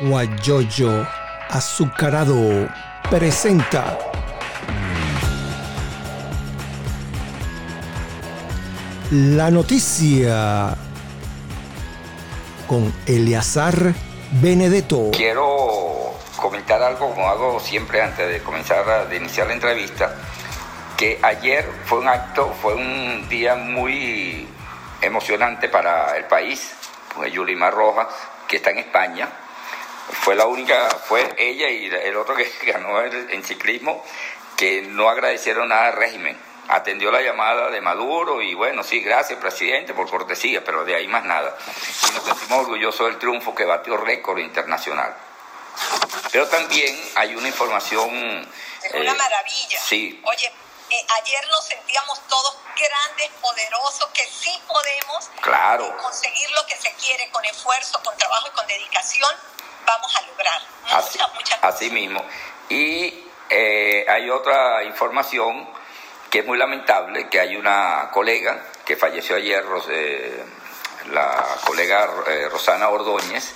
Guayoyo Azucarado presenta la noticia con Eleazar Benedetto. Quiero comentar algo como hago siempre antes de comenzar a de iniciar la entrevista, que ayer fue un acto, fue un día muy emocionante para el país, pues Yulimar Rojas, que está en España, fue la única, fue ella y el otro que ganó en ciclismo, que no agradecieron nada al régimen. Atendió la llamada de Maduro y bueno, sí, gracias presidente por cortesía, pero de ahí más nada. Y nos sentimos orgullosos del triunfo que batió récord internacional. Pero también hay una información... Es una eh, maravilla. Sí. Oye, eh, ayer nos sentíamos todos grandes, poderosos, que sí podemos claro. conseguir lo que se quiere con esfuerzo, con trabajo y con dedicación vamos a lograr. así, así mismo. Y eh, hay otra información que es muy lamentable, que hay una colega que falleció ayer, eh, la colega eh, Rosana Ordóñez,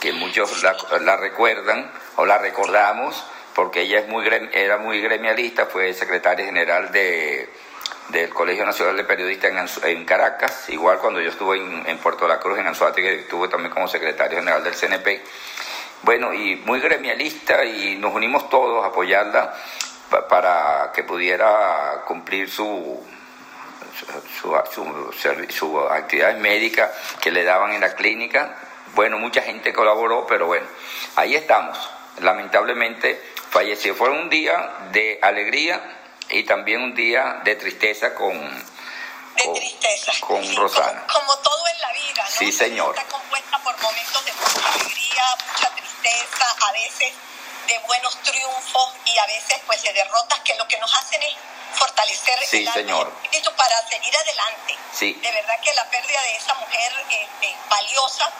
que muchos la, recuerdan o la recordamos porque ella es muy era muy gremialista, fue secretaria general de, del Colegio Nacional de Periodistas en, Caracas, igual cuando yo estuve en, Puerto La Cruz, en Anzuate, que estuve también como secretario general del CNP bueno, y muy gremialista y nos unimos todos a apoyarla para que pudiera cumplir su, su, su, actividad médica que le daban en la clínica. Bueno, mucha gente colaboró, pero bueno, ahí estamos. Lamentablemente falleció. Fue un día de alegría y también un día de tristeza con, de tristeza. Con Rosana. Como, todo en la vida, ¿no? Sí, señor. Está compuesta por momentos de mucha alegría, mucha tristeza, a veces de buenos triunfos y a veces pues de derrotas que lo que nos hacen es fortalecer sí, el señor. espíritu para seguir adelante. Sí. De verdad que la pérdida de esa mujer este, valiosa,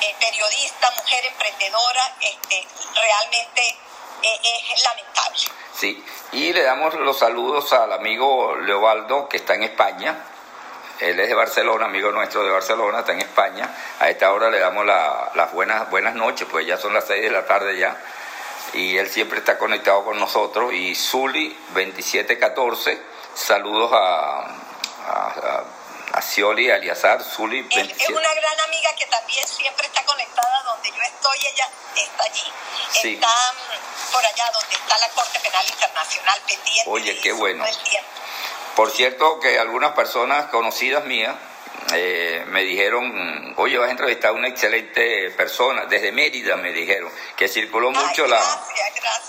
eh, periodista, mujer emprendedora, este, realmente es lamentable. Sí, y le damos los saludos al amigo Leobaldo que está en España, él es de Barcelona, amigo nuestro de Barcelona, está en España. A esta hora le damos las buenas, buenas noches, pues ya son las 6 de la tarde ya. Y él siempre está conectado con nosotros. Y Zuli 2714, saludos a Cioli, Aliazar, Zuli 27. Es una gran amiga que también siempre está conectada donde yo estoy, ella está allí. Está mm, por allá donde está la Corte Penal Internacional pendiente. Oye, qué bueno. Por cierto que algunas personas conocidas mías eh, me dijeron, oye, vas a entrevistar a una excelente persona, desde Mérida me dijeron, que circuló mucho la...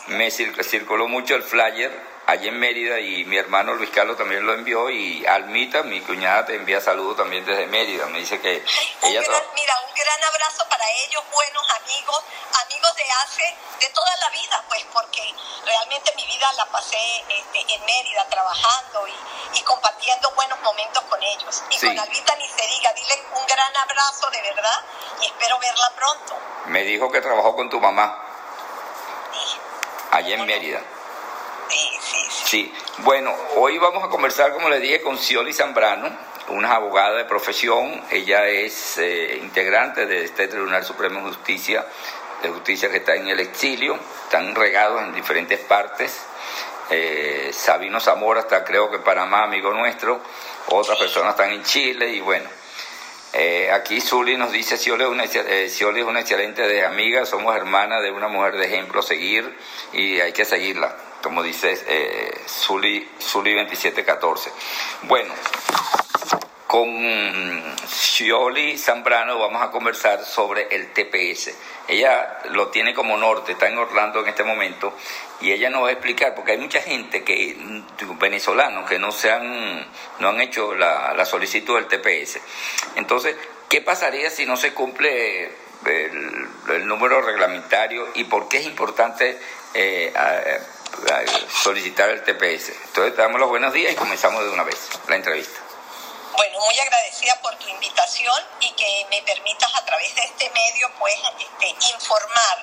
Me circuló mucho el flyer allí en Mérida y mi hermano Luis Carlos también lo envió y Almita, mi cuñada, te envía saludos también desde Mérida. Me dice que ella... mira, un gran abrazo para ellos, buenos amigos, amigos de hace, de toda la vida, pues porque realmente mi vida la pasé este, en Mérida trabajando y, y, compartiendo buenos momentos con ellos. Y con Almita ni se diga, dile un gran abrazo de verdad y espero verla pronto. Me dijo que trabajó con tu mamá. Sí. Allí en Mérida. Sí, bueno, hoy vamos a conversar, como le dije, con Cioli Zambrano, una abogada de profesión. Ella es eh, integrante de este Tribunal Supremo de Justicia, de Justicia que está en el exilio, están regados en diferentes partes. Eh, Sabino Zamora está, creo que en Panamá, amigo nuestro. Otras personas están en Chile y bueno. Eh, aquí Zuli nos dice, Cioli es, una, es una excelente amiga, somos hermanas de una mujer de ejemplo a seguir y hay que seguirla como dice eh, Zuli, 2714. Bueno, con Scioli Zambrano vamos a conversar sobre el TPS. Ella lo tiene como norte, está en Orlando en este momento, y ella nos va a explicar, porque hay mucha gente que, venezolanos, que no se han, no han hecho la, solicitud del TPS. Entonces, ¿qué pasaría si no se cumple el, número reglamentario y por qué es importante eh, solicitar el TPS. Entonces te damos los buenos días y comenzamos de una vez la entrevista. Bueno, muy agradecida por tu invitación y que me permitas a través de este medio pues este, informar,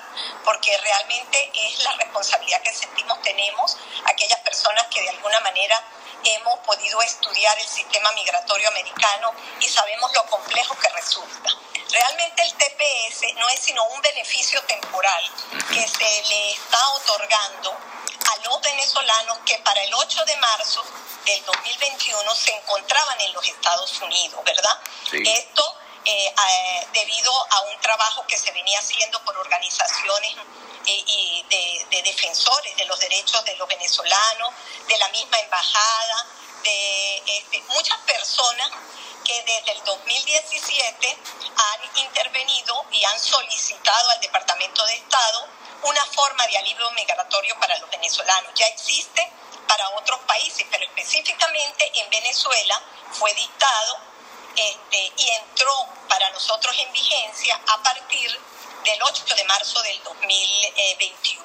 porque realmente es la responsabilidad que sentimos tenemos aquellas personas que de alguna manera hemos podido estudiar el sistema migratorio americano y sabemos lo complejo que resulta. Realmente el TPS no es sino un beneficio temporal que se le está otorgando a los venezolanos que para el 8 de marzo del 2021 se encontraban en los Estados Unidos, ¿verdad? Esto eh, debido a un trabajo que se venía haciendo por organizaciones eh, y de, defensores de los derechos de los venezolanos, de la misma embajada, de este, muchas personas que desde el 2017 han intervenido y han solicitado al Departamento de Estado una forma de alivio migratorio para los venezolanos. Ya existe para otros países, pero específicamente en Venezuela fue dictado este, y entró para nosotros en vigencia a partir del 8 de marzo del 2021.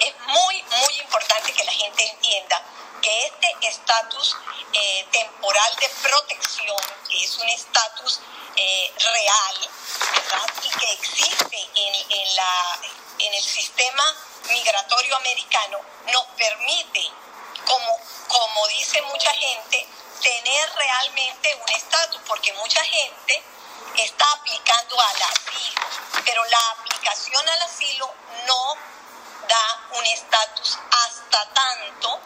Es muy, muy importante que la gente entienda que este estatus eh, temporal de protección, que es un estatus eh, real, y que existe en, la, en el sistema migratorio americano, nos permite, como, como dice mucha gente, tener realmente un estatus, porque mucha gente está aplicando al asilo, pero la aplicación al asilo no da un estatus hasta tanto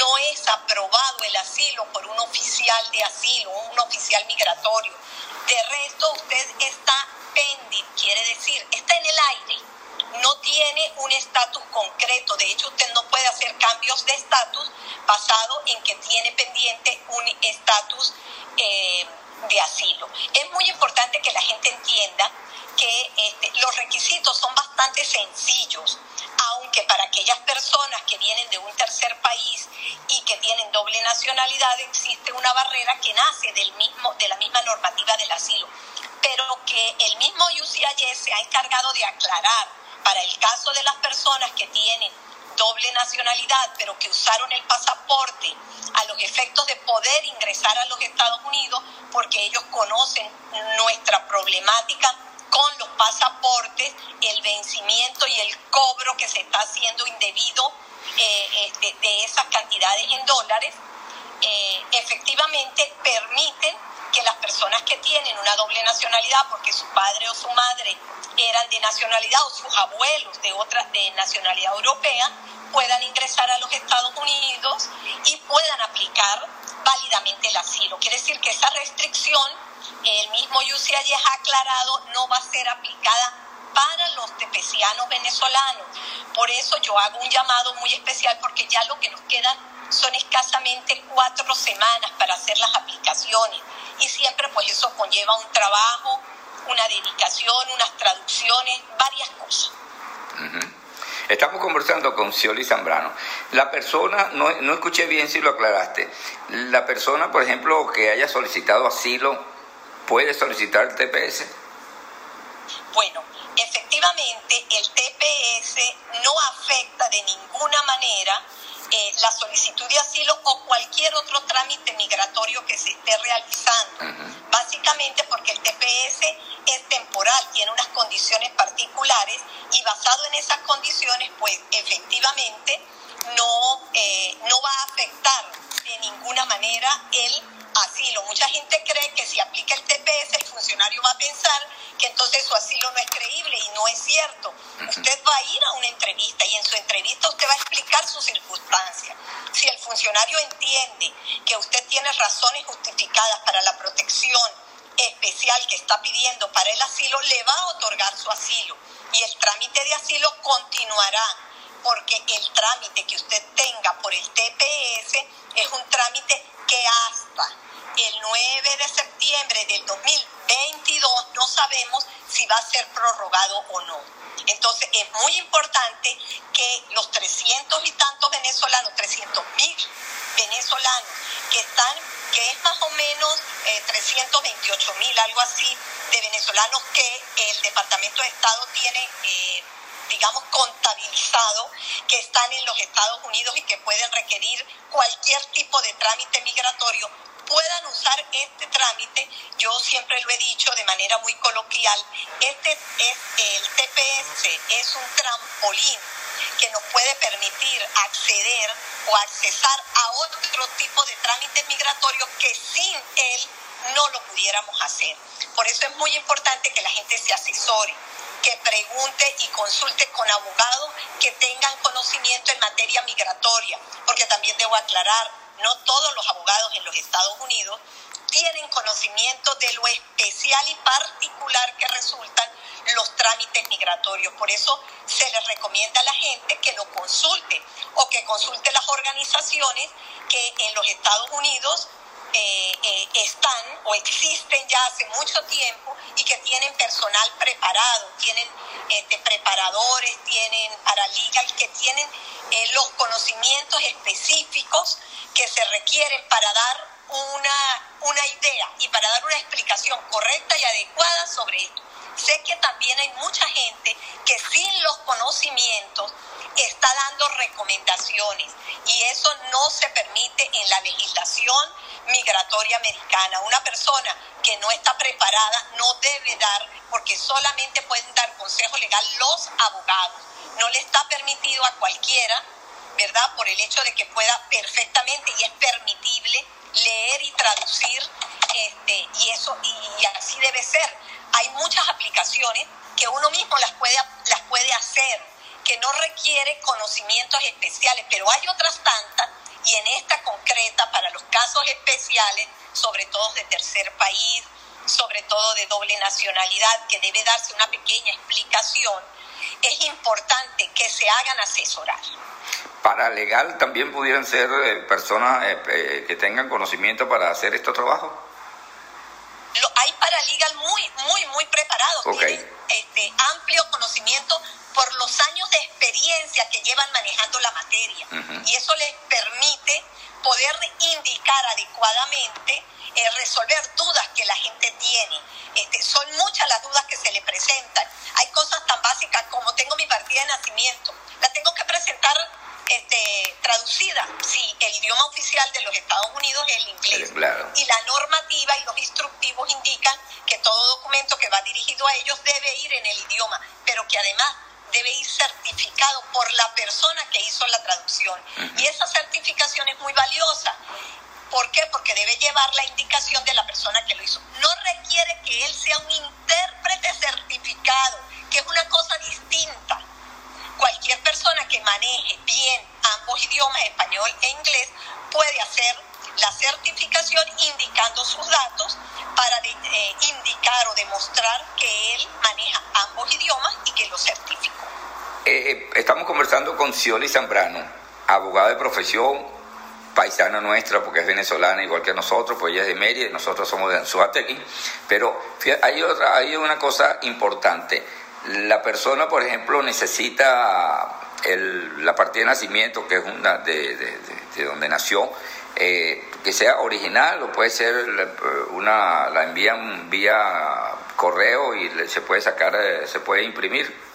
no es aprobado el asilo por un oficial de asilo, un oficial migratorio. De resto, usted está pending, quiere decir, está en el aire, no tiene un estatus concreto. De hecho, usted no puede hacer cambios de estatus basado en que tiene pendiente un estatus eh, de asilo. Es muy importante que la gente entienda que este, los requisitos son bastante sencillos, aunque para aquellas personas que vienen de un tercer país y que tienen doble nacionalidad existe una barrera que nace del mismo, de la misma normativa del asilo, pero que el mismo UCIS se ha encargado de aclarar para el caso de las personas que tienen doble nacionalidad, pero que usaron el pasaporte a los efectos de poder ingresar a los Estados Unidos, porque ellos conocen nuestra problemática con los pasaportes, el vencimiento y el cobro que se está haciendo indebido eh, eh, de, esas cantidades en dólares, eh, efectivamente permiten que las personas que tienen una doble nacionalidad, porque su padre o su madre eran de nacionalidad o sus abuelos de otra de nacionalidad europea, puedan ingresar a los Estados Unidos y puedan aplicar válidamente el asilo. Quiere decir que esa restricción, el mismo UCI ha aclarado, no va a ser aplicada para los tepecianos venezolanos. Por eso yo hago un llamado muy especial porque ya lo que nos quedan son escasamente cuatro semanas para hacer las aplicaciones y siempre pues eso conlleva un trabajo, una dedicación, unas traducciones, varias cosas. Estamos conversando con Cioli Zambrano. La persona, no, no escuché bien si lo aclaraste, la persona, por ejemplo, que haya solicitado asilo, ¿puede solicitar el TPS? Bueno, efectivamente el TPS no afecta de ninguna manera eh, la solicitud de asilo o cualquier otro trámite migratorio que se esté realizando. Básicamente porque el TPS es temporal, tiene unas condiciones particulares y basado en esas condiciones, pues efectivamente no, eh, no va a afectar de ninguna manera el asilo. Mucha gente cree que si aplica el TPS el funcionario va a pensar que entonces su asilo no es creíble y no es cierto. Usted va a ir a una entrevista y en su entrevista usted va a explicar sus circunstancias. Si el funcionario entiende que usted tiene razones justificadas para la protección especial que está pidiendo para el asilo, le va a otorgar su asilo y el trámite de asilo continuará porque el trámite que usted tenga por el TPS es un trámite que hasta el 9 de septiembre del 2022 no sabemos si va a ser prorrogado o no. Entonces es muy importante que los 300 y tantos venezolanos, 300 mil venezolanos que están, que es más o menos 328 eh, mil, algo así, de venezolanos que el Departamento de Estado tiene... Eh, digamos, contabilizado que están en los Estados Unidos y que pueden requerir cualquier tipo de trámite migratorio, puedan usar este trámite, yo siempre lo he dicho de manera muy coloquial, este es el TPS es un trampolín que nos puede permitir acceder o accesar a otro tipo de trámite migratorio que sin él no lo pudiéramos hacer. Por eso es muy importante que la gente se asesore, que pregunte y consulte con abogados que tengan conocimiento en materia migratoria, porque también debo aclarar, no todos los abogados en los Estados Unidos tienen conocimiento de lo especial y particular que resultan los trámites migratorios. Por eso se les recomienda a la gente que lo consulte o que consulte las organizaciones que en los Estados Unidos eh, eh, están o existen ya hace mucho tiempo y que tienen personal preparado, tienen este, preparadores, tienen y que tienen eh, los conocimientos específicos que se requieren para dar una, una idea y para dar una explicación correcta y adecuada sobre esto. Sé que también hay mucha gente que sin los conocimientos está dando recomendaciones y eso no se permite en la legislación migratoria americana. Una persona que no está preparada no debe dar, porque solamente pueden dar consejo legal los abogados. No le está permitido a cualquiera, ¿verdad? Por el hecho de que pueda perfectamente y es permitible leer y traducir, este, y eso, y así debe ser. Hay muchas aplicaciones que uno mismo las puede, las puede hacer, que no requiere conocimientos especiales, pero hay otras tantas, y en esta concreta, para los casos especiales, sobre todo de tercer país, sobre todo de doble nacionalidad, que debe darse una pequeña explicación, es importante que se hagan asesorar legal también pudieran ser eh, personas eh, eh, que tengan conocimiento para hacer estos trabajos? hay paralegal muy, muy, muy preparados. Tienen este, amplio conocimiento por los años de experiencia que llevan manejando la materia. Y eso les permite poder indicar adecuadamente, resolver dudas que la gente tiene. Este, son muchas las dudas que se le presentan. Hay cosas tan básicas como tengo mi partida de nacimiento. La tengo que presentar este, traducida. Sí, el idioma oficial de los Estados Unidos es el inglés. Y la normativa y los instructivos indican que todo documento que va dirigido a ellos debe ir en el idioma, pero que además debe ir certificado por la persona que hizo la traducción. Y esa certificación es muy valiosa. ¿Por qué? Porque debe llevar la indicación de la persona que lo hizo. No requiere que él sea un intérprete certificado, que es una cosa distinta cualquier persona que maneje bien ambos idiomas, español e inglés, puede hacer la certificación indicando sus datos para eh, indicar o demostrar que él maneja ambos idiomas certificó. Eh, eh, estamos conversando con Cioli Zambrano, abogada de profesión, paisana nuestra porque es venezolana igual que nosotros, pues ella es de Mérida nosotros somos de Anzuategui, pero hay, otra, hay una cosa importante la persona, por ejemplo, necesita la partida de nacimiento, que es una de, donde nació, eh, que sea original o puede ser una, la envían vía correo y se puede sacar, eh, se puede imprimir.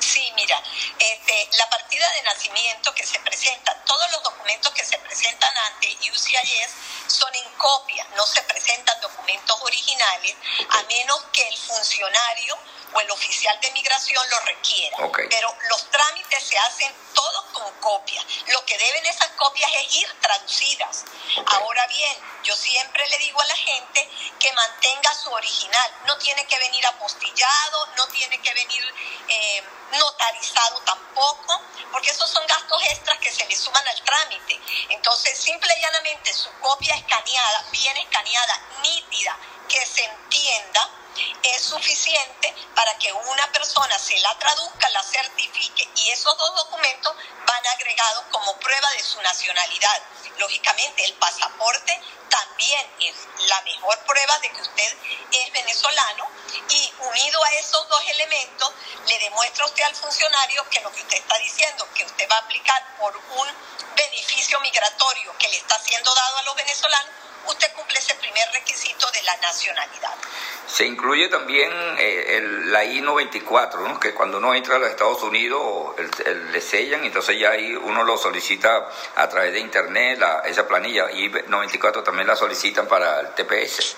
Sí, mira, este, la partida de nacimiento que se presenta, todos los documentos que se presentan ante UCIS son en copia, no se presentan documentos originales, a menos que el funcionario o el oficial de migración lo requiera. Pero los trámites se hacen todos con copias. Lo que deben esas copias es ir traducidas. Ahora bien, yo siempre le digo a la gente que mantenga su original. No tiene que venir apostillado, no tiene que venir eh, notarizado tampoco, porque esos son gastos extras que se le suman al trámite. Entonces, simple y llanamente, su copia escaneada, bien escaneada, nítida, que se entienda, es suficiente para que una persona se la traduzca, la certifique y esos dos documentos van agregados como prueba de su nacionalidad. Lógicamente, el pasaporte también es la mejor prueba de que usted es venezolano y unido a esos dos elementos le demuestra usted al funcionario que lo que usted está diciendo, que usted va a aplicar por un beneficio migratorio que le está siendo dado a los venezolanos, usted cumple ese primer requisito de la nacionalidad. Se incluye también eh, el, la I-94, ¿no? que cuando uno entra a los Estados Unidos le sellan, entonces ya ahí uno lo solicita a través de internet, la, esa planilla I-94 también la solicitan para el TPS.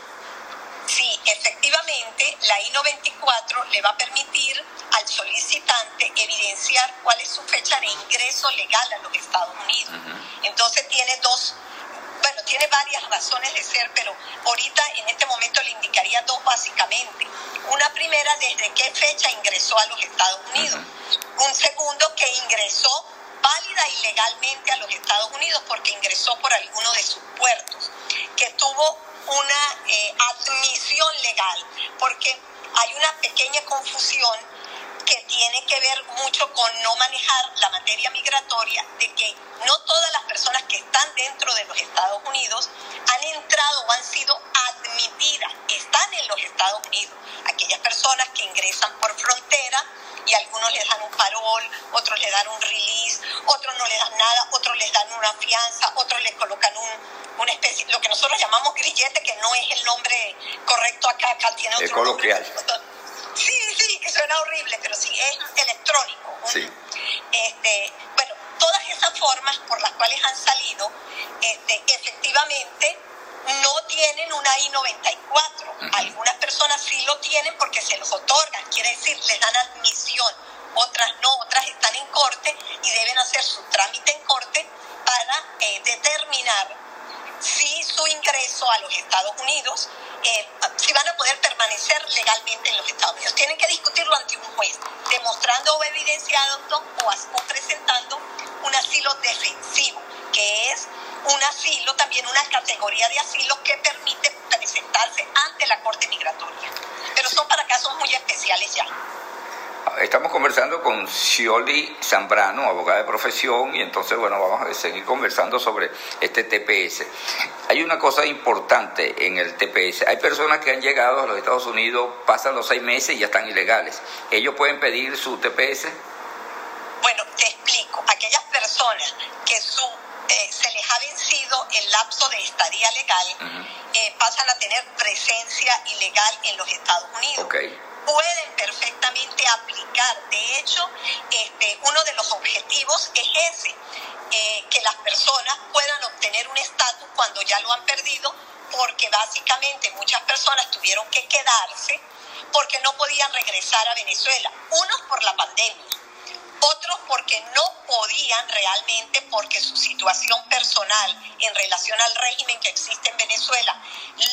Sí, efectivamente la I-94 le va a permitir al solicitante evidenciar cuál es su fecha de ingreso legal a los Estados Unidos. Entonces tiene dos, tiene varias razones de ser, pero ahorita en este momento le indicaría dos básicamente. Una primera, desde qué fecha ingresó a los Estados Unidos. Un segundo, que ingresó válida y legalmente a los Estados Unidos porque ingresó por alguno de sus puertos, que tuvo una eh, admisión legal, porque hay una pequeña confusión que tiene que ver mucho con no manejar la materia migratoria, de que no todas las personas que están dentro de los Estados Unidos han entrado o han sido admitidas, están en los Estados Unidos. Aquellas personas que ingresan por frontera y algunos les dan un parol, otros le dan un release, otros no le dan nada, otros les dan una fianza, otros les colocan un, una especie, lo que nosotros llamamos grillete, que no es el nombre correcto acá, acá tiene otro es coloquial. Sí, sí, que suena horrible, pero sí, es electrónico. Sí. Este, bueno, todas esas formas por las cuales han salido, este, efectivamente, no tienen una I-94. Algunas personas sí lo tienen porque se los otorgan, quiere decir, les dan admisión. Otras no, otras están en corte y deben hacer su trámite en corte para eh, determinar si su ingreso a los Estados Unidos, eh, si van a poder permanecer legalmente en los Estados Unidos. Tienen que discutirlo ante un juez, demostrando o evidenciando o presentando un asilo defensivo, que es un asilo, también una categoría de asilo que permite presentarse ante la Corte Migratoria. Pero son para casos muy especiales ya. Estamos conversando con Scioli Zambrano, abogada de profesión, y entonces, bueno, vamos a seguir conversando sobre este TPS. Hay una cosa importante en el TPS. Hay personas que han llegado a los Estados Unidos, pasan los seis meses y ya están ilegales. ¿Ellos pueden pedir su TPS? Bueno, te explico. Aquellas personas que su eh, se les ha vencido el lapso de estadía legal, eh, pasan a tener presencia ilegal en los Estados Unidos. Pueden perfectamente aplicar. De hecho, este, uno de los objetivos es ese, eh, que las personas puedan obtener un estatus cuando ya lo han perdido, porque básicamente muchas personas tuvieron que quedarse porque no podían regresar a Venezuela. Unos por la pandemia otros porque no podían realmente porque su situación personal en relación al régimen que existe en Venezuela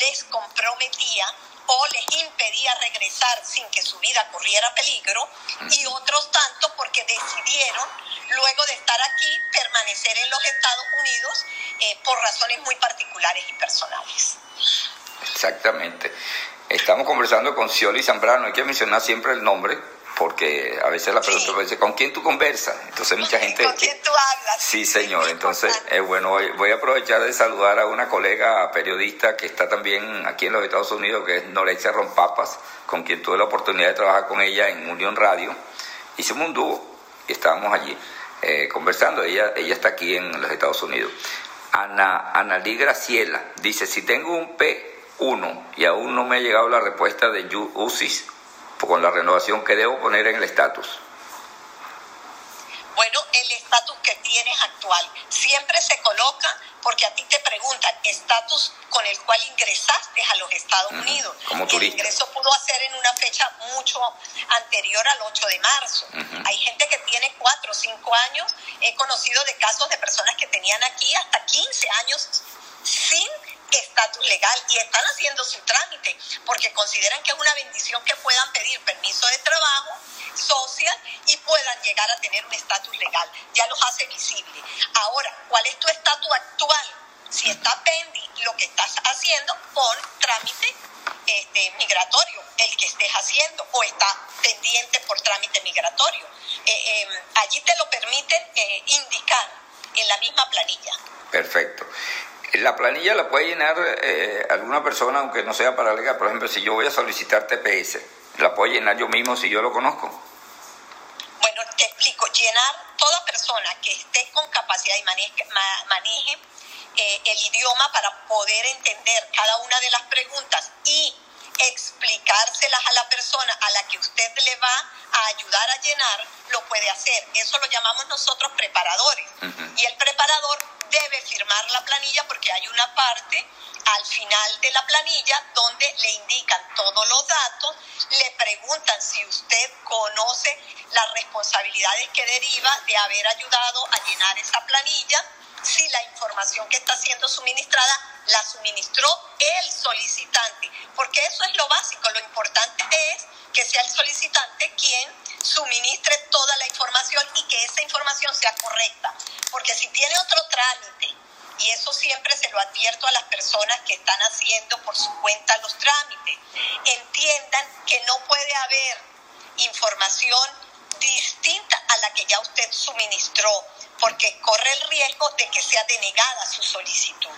les comprometía o les impedía regresar sin que su vida corriera peligro y otros tanto porque decidieron luego de estar aquí permanecer en los Estados Unidos eh, por razones muy particulares y personales. Exactamente. Estamos conversando con Scioli Zambrano, hay que mencionar siempre el nombre porque a veces la pregunta dice, ¿con quién tú conversas? Entonces mucha gente... ¿Con quién tú hablas? Sí, señor. Entonces, es bueno, voy a aprovechar de saludar a una colega periodista que está también aquí en los Estados Unidos, que es Norexia Rompapas, con quien tuve la oportunidad de trabajar con ella en Unión Radio. Hicimos un dúo y estábamos allí eh, conversando. Ella, ella está aquí en los Estados Unidos. Ana, Analí Graciela dice, si tengo un P1 y aún no me ha llegado la respuesta de UCIS con la renovación que debo poner en el estatus? Bueno, el estatus que tienes actual siempre se coloca porque a ti te preguntan estatus con el cual ingresaste a los Estados Unidos. Como el ingreso pudo hacer en una fecha mucho anterior al 8 de marzo. Hay gente que tiene 4 o 5 años. He conocido de casos de personas que tenían aquí hasta 15 años sin estatus legal y están haciendo su trámite porque consideran que es una bendición que puedan pedir permiso de trabajo social y puedan llegar a tener un estatus legal. Ya los hace visible. Ahora, ¿cuál es tu estatus actual? Si está pending lo que estás haciendo, por trámite este, migratorio, el que estés haciendo, o está pendiente por trámite migratorio. Eh, em, allí te lo permiten eh, indicar en la misma planilla. Perfecto. La planilla la puede llenar eh, alguna persona, aunque no sea para legal. Por ejemplo, si yo voy a solicitar TPS, ¿la puedo llenar yo mismo si yo lo conozco? Bueno, te explico. Llenar toda persona que esté con capacidad y maneje, eh, el idioma para poder entender cada una de las preguntas y explicárselas a la persona a la que usted le va a ayudar a llenar, lo puede hacer. Eso lo llamamos nosotros preparadores. Y el preparador debe firmar la planilla porque hay una parte al final de la planilla donde le indican todos los datos, le preguntan si usted conoce las responsabilidades que deriva de haber ayudado a llenar esa planilla, si la información que está siendo suministrada la suministró el solicitante, porque eso es lo básico, lo importante es que sea el solicitante quien suministre toda la información y que esa información sea correcta, porque si tiene otro trámite, y eso siempre se lo advierto a las personas que están haciendo por su cuenta los trámites, entiendan que no puede haber información distinta a la que ya usted suministró, porque corre el riesgo de que sea denegada su solicitud.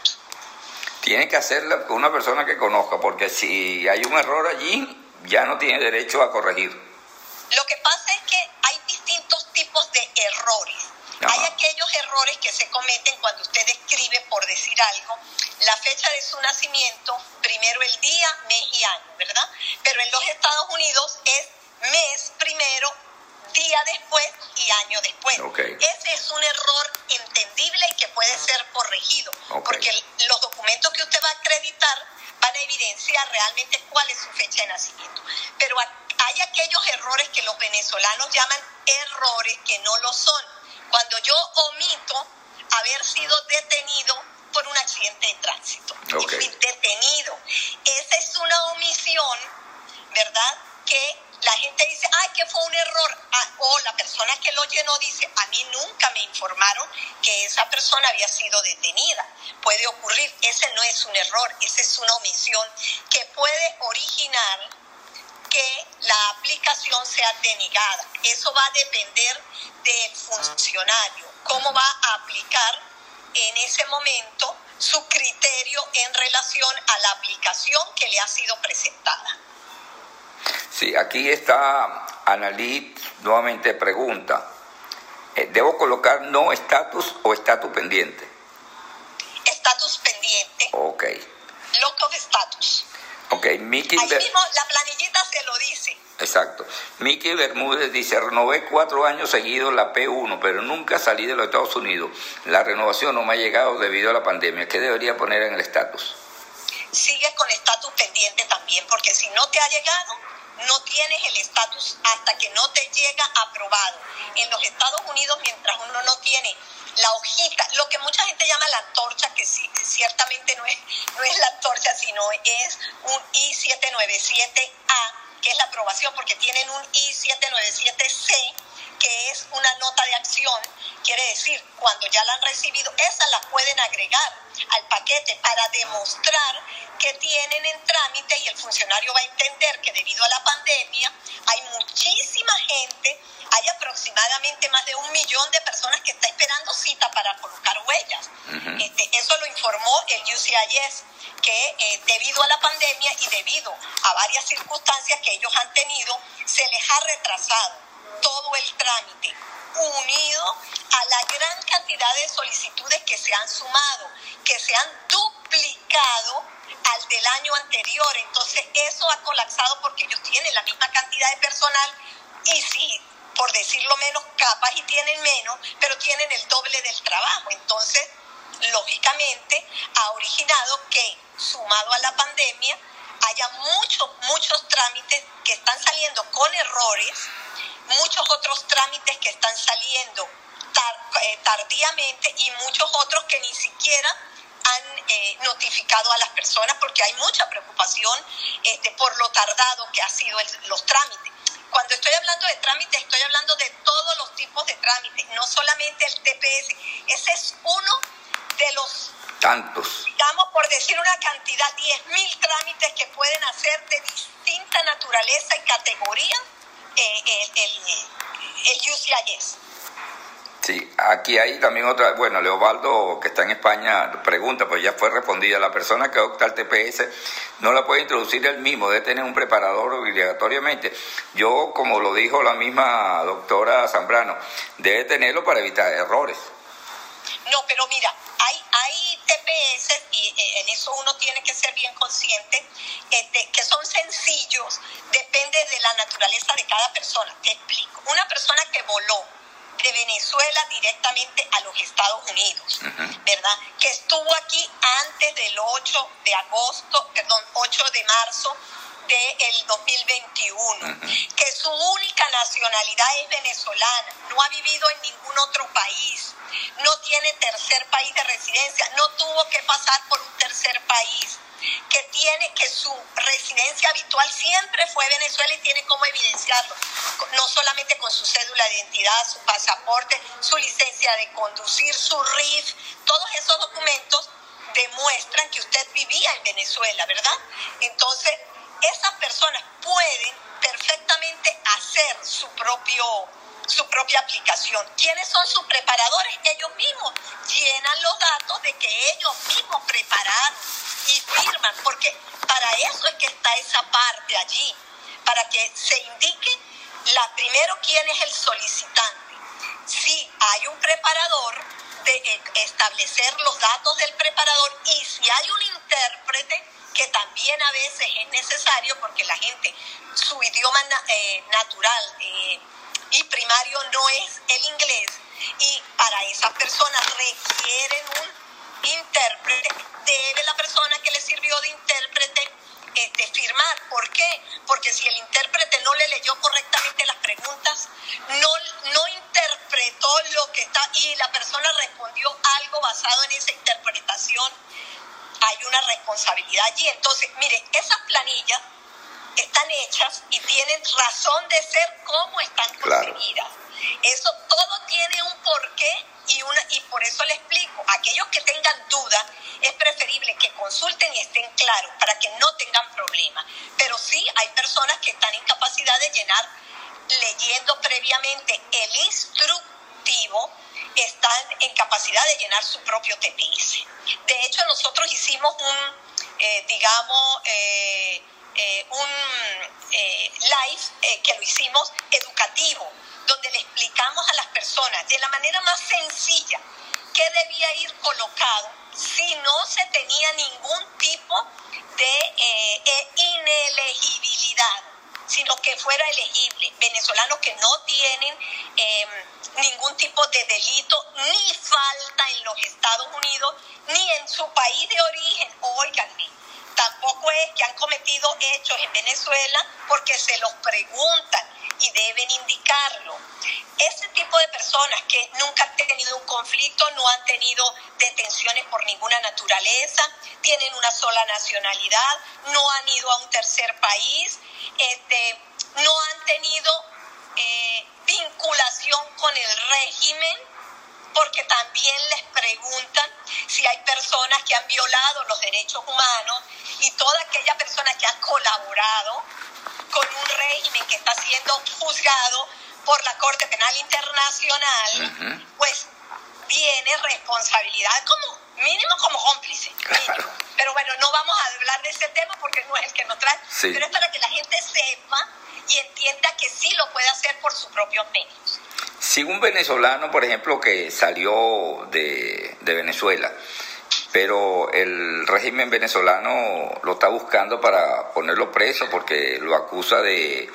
Tiene que hacerla con una persona que conozca, porque si hay un error allí, ya no tiene derecho a corregir. Lo que pasa es que hay distintos tipos de errores. Hay aquellos errores que se cometen cuando usted escribe, por decir algo, la fecha de su nacimiento, primero el día, mes y año, ¿verdad? Pero en los Estados Unidos es mes primero, día después y año después. Ese es un error entendible y que puede ser corregido, porque los documentos que usted va a acreditar van a evidenciar realmente cuál es su fecha de nacimiento. Pero hay aquellos errores que los venezolanos llaman errores que no lo son. Cuando yo omito haber sido detenido por un accidente de tránsito. detenido. Esa es una omisión, ¿verdad? Que la gente dice, ay, que fue un error. Ah, o la persona que lo llenó dice, a mí nunca me informaron que esa persona había sido detenida. Puede ocurrir, ese no es un error, esa es una omisión que puede originar que la aplicación sea denegada. Eso va a depender del funcionario, cómo va a aplicar en ese momento su criterio en relación a la aplicación que le ha sido presentada. Sí, aquí está Analí, nuevamente pregunta. Eh, ¿Debo colocar no estatus o estatus pendiente? Estatus pendiente. Ok. Loco de estatus. Ok, Miki. Ahí mismo la planillita se lo dice. Exacto. Miki Bermúdez dice, renové cuatro años seguidos la P1, pero nunca salí de los Estados Unidos. La renovación no me ha llegado debido a la pandemia. ¿Qué debería poner en el estatus? Sigue con estatus pendiente también, porque si no te ha llegado, no tienes el estatus hasta que no te llega aprobado. En los Estados Unidos, mientras uno no tiene la hojita, lo que mucha gente llama la antorcha, que sí, ciertamente no es, no es la antorcha, sino es un I-797A, que es la aprobación, porque tienen un I-797C, que es una nota de acción, quiere decir, cuando ya la han recibido, esa la pueden agregar al paquete para demostrar que tienen en trámite y el funcionario va a entender que debido a la pandemia hay muchísima gente, hay aproximadamente más de un millón de personas que está esperando cita para colocar huellas. este, eso lo informó el UCIS, que eh, debido a la pandemia y debido a varias circunstancias que ellos han tenido, se les ha retrasado todo el trámite unido a la gran cantidad de solicitudes que se han sumado, que se han duplicado al del año anterior. Entonces eso ha colapsado porque ellos tienen la misma cantidad de personal y sí, por decirlo menos, capaz y tienen menos, pero tienen el doble del trabajo. Entonces, lógicamente, ha originado que, sumado a la pandemia, haya muchos, muchos trámites que están saliendo con errores muchos otros trámites que están saliendo eh, tardíamente y muchos otros que ni siquiera han eh, notificado a las personas porque hay mucha preocupación este, por lo tardado que han sido los trámites. Cuando estoy hablando de trámites, estoy hablando de todos los tipos de trámites, no solamente el TPS. Ese es uno de los tantos. Digamos, por decir una cantidad, 10.000 trámites que pueden hacer de distinta naturaleza y categoría el, el, UCIS. Sí, aquí hay también otra, bueno, Leobaldo, que está en España, pregunta, pues ya fue respondida, la persona que opta al TPS no la puede introducir él mismo, debe tener un preparador obligatoriamente. Yo, como lo dijo la misma doctora Zambrano, debe tenerlo para evitar errores. No, pero mira, hay, hay TPS, y eh, en eso uno tiene que ser bien consciente, este, que son sencillos, depende de la naturaleza de cada persona. Te explico. Una persona que voló de Venezuela directamente a los Estados Unidos, ¿verdad? Que estuvo aquí antes del 8 de agosto, perdón, 8 de marzo del 2021, que su única nacionalidad es venezolana, no ha vivido en ningún otro país, no tiene tercer país de residencia, no tuvo que pasar por un tercer país que tiene que su residencia habitual siempre fue Venezuela y tiene como evidenciarlo, no solamente con su cédula de identidad, su pasaporte, su licencia de conducir, su RIF, todos esos documentos demuestran que usted vivía en Venezuela, ¿verdad? Entonces, esas personas pueden perfectamente hacer su propio su propia aplicación. ¿Quiénes son sus preparadores? Ellos mismos llenan los datos de que ellos mismos prepararon y firman, porque para eso es que está esa parte allí, para que se indique la primero quién es el solicitante. Si hay un preparador, de eh, establecer los datos del preparador y si hay un intérprete, que también a veces es necesario porque la gente, su idioma eh, natural eh, y primario no es el inglés y para esas personas requieren un intérprete, debe la persona que le sirvió de intérprete este, firmar. ¿Por qué? Porque si el intérprete no le leyó correctamente las preguntas, no, no interpretó lo que está y la persona respondió algo basado en esa interpretación, hay una responsabilidad allí. Entonces, mire, esas planillas están hechas y tienen razón de ser como están conseguidas. Eso todo tiene un porqué y, una, y por eso le explico. Aquellos que tengan dudas, es preferible que consulten y estén claros para que no tengan problemas. Pero sí hay personas que están en capacidad de llenar leyendo previamente el instructivo, están en capacidad de llenar su propio TPS. De hecho, nosotros hicimos un, eh, digamos, eh, eh, un eh, live eh, que lo hicimos educativo, donde le explicamos a las personas de la manera más sencilla qué debía ir colocado si no se tenía ningún tipo de inelegibilidad, sino que fuera elegible. Venezolanos que no tienen em, ningún tipo de delito ni falta en los Estados Unidos ni en su país de origen, oiganme Tampoco es que han cometido hechos en Venezuela porque se los preguntan y deben indicarlo. Ese tipo de personas que nunca han tenido un conflicto, no han tenido detenciones por ninguna naturaleza, tienen una sola nacionalidad, no han ido a un tercer país, este, no han tenido eh, vinculación con el régimen, porque también les preguntan si hay personas que han violado los derechos humanos y toda aquella persona que ha colaborado con un régimen que está siendo juzgado por la Corte Penal Internacional, pues tiene responsabilidad como mínimo como cómplice. Pero bueno, no vamos a hablar de ese tema porque no es el que nos trae, pero es para que la gente sepa y entienda que sí lo puede hacer por sus propios medios. Si un venezolano, por ejemplo, que salió de, de Venezuela, pero el régimen venezolano lo está buscando para ponerlo preso porque lo acusa de,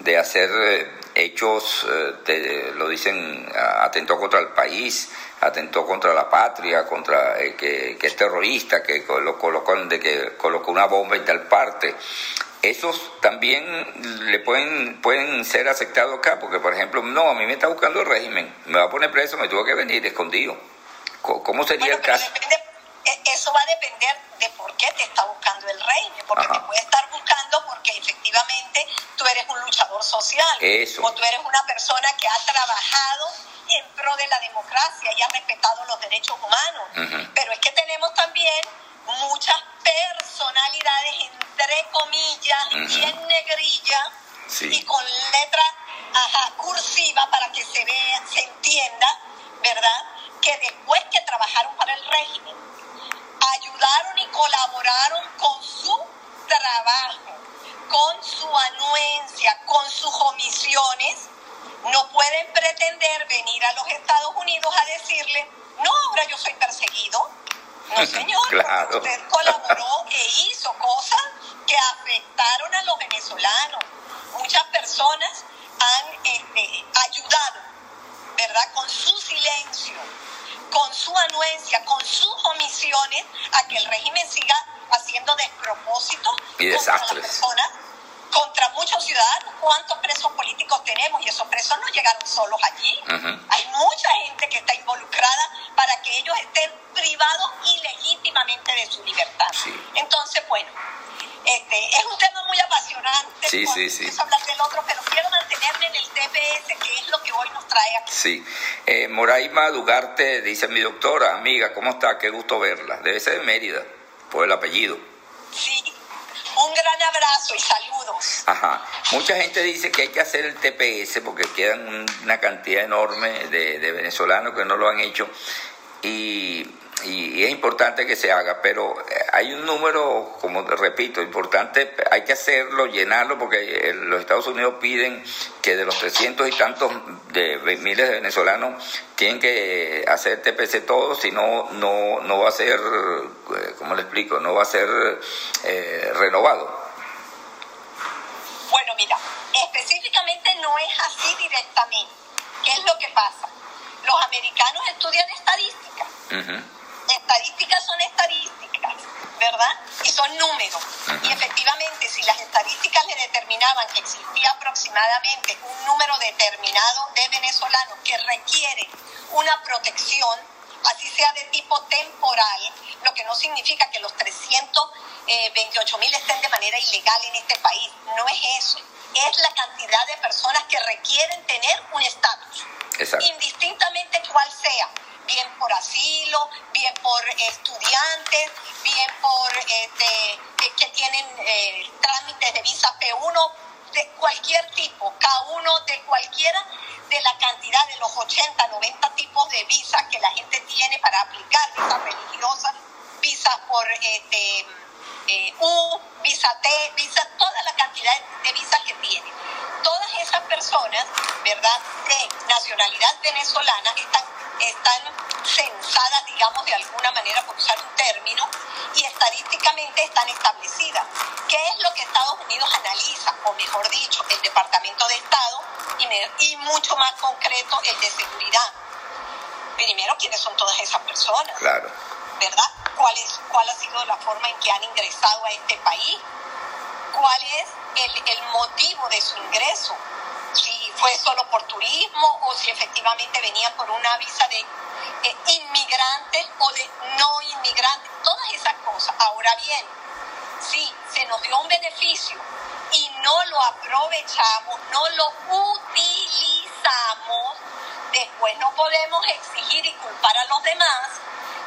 de hacer eh, hechos, eh, lo dicen, atentó contra el país, atentó contra la patria, contra eh, que, que, es terrorista, que lo colocó, de que colocó una bomba en tal parte. Esos también le pueden, pueden ser aceptados acá, porque por ejemplo, no, a mí me está buscando el régimen, me va a poner preso, me tuvo que venir escondido. ¿Cómo sería el caso? E, eso va a depender de por qué te está buscando el régimen, porque te puede estar buscando porque efectivamente tú eres un luchador social, o tú eres una persona que ha trabajado en pro de la democracia y ha respetado los derechos humanos. Pero es que tenemos también muchas personalidades, entre comillas, y en negrilla, y con letra cursiva para que se vea, se entienda, ¿verdad? Que después que trabajaron para el régimen, ayudaron y colaboraron con su trabajo, con su anuencia, con sus omisiones, no pueden pretender venir a los Estados Unidos a decirle, no, ahora yo soy perseguido. No, señor, claro. usted colaboró e hizo cosas que afectaron a los venezolanos. Muchas personas han este, ayudado ¿verdad? Con su silencio, con su anuencia, con sus omisiones, a que el régimen siga haciendo despropósitos y desastres contra muchos ¿Cuántos presos políticos tenemos? Y esos presos no llegaron solos allí. Hay mucha gente que está involucrada para que ellos estén privados ilegítimamente de su libertad. Entonces, bueno, este, es un tema muy apasionante. Sí, sí, sí. hablar del otro, pero quiero mantenerme en el TPS, que es lo que hoy nos trae aquí. Sí. Eh, Moraima Dugarte dice mi doctora, amiga, ¿cómo está? Qué gusto verla. Debe ser de Mérida, por el apellido. Sí, un gran abrazo y saludos. Ajá. Mucha gente dice que hay que hacer el TPS porque quedan una cantidad enorme de, venezolanos que no lo han hecho. Y y, es importante que se haga, pero eh, hay un número, como repito, importante, hay que hacerlo, llenarlo, porque eh, los Estados Unidos piden que de los 300 y tantos de miles de venezolanos tienen que hacer TPC todos, si no, no, no va a ser, eh, ¿cómo le explico? No va a ser renovado. Bueno, mira, específicamente no es así directamente. ¿Qué es lo que pasa? Los americanos estudian estadística estadísticas son estadísticas, ¿verdad? Y son números. Y efectivamente, si las estadísticas le determinaban que existía aproximadamente un número determinado de venezolanos que requieren una protección, así sea de tipo temporal, lo que no significa que los 328 mil estén de manera ilegal en este país. No es eso. Es la cantidad de personas que requieren tener un estatus. Indistintamente cuál sea bien por asilo, bien por estudiantes, bien por este, que tienen eh, trámites de visa P1, de cualquier tipo, cada uno de cualquiera de la cantidad de los 80, 90 tipos de visas que la gente tiene para aplicar, visas religiosas, visas por este, eh, U, visa T, visa, toda la cantidad de visas que tiene. Todas esas personas, ¿verdad?, de nacionalidad venezolana están están censadas, digamos, de alguna manera, por usar un término, y estadísticamente están establecidas. ¿Qué es lo que Estados Unidos analiza? O mejor dicho, el Departamento de Estado y, y mucho más concreto el de seguridad. Primero, ¿quiénes son todas esas personas? Claro. ¿Verdad? ¿Cuál, es, ¿Cuál ha sido la forma en que han ingresado a este país? ¿Cuál es el, motivo de su ingreso? si fue solo por turismo o si efectivamente venían por una visa de eh, inmigrantes o de no inmigrantes, todas esas cosas. Ahora bien, si se nos dio un beneficio y no lo aprovechamos, no lo utilizamos, después no podemos exigir y culpar a los demás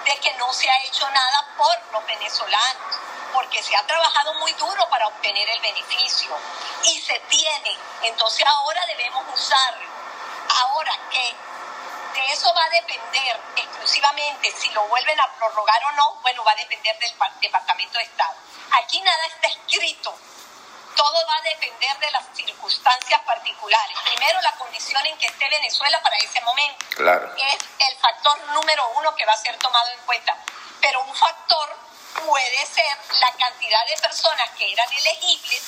de que no se ha hecho nada por los venezolanos porque se ha trabajado muy duro para obtener el beneficio y se tiene. Entonces ahora debemos usarlo. Ahora que de eso va a depender exclusivamente si lo vuelven a prorrogar o no, bueno, va a depender del Departamento de Estado. Aquí nada está escrito. Todo va a depender de las circunstancias particulares. Primero, la condición en que esté Venezuela para ese momento. Claro. Es el factor número uno que va a ser tomado en cuenta. Pero un factor puede ser la cantidad de personas que eran elegibles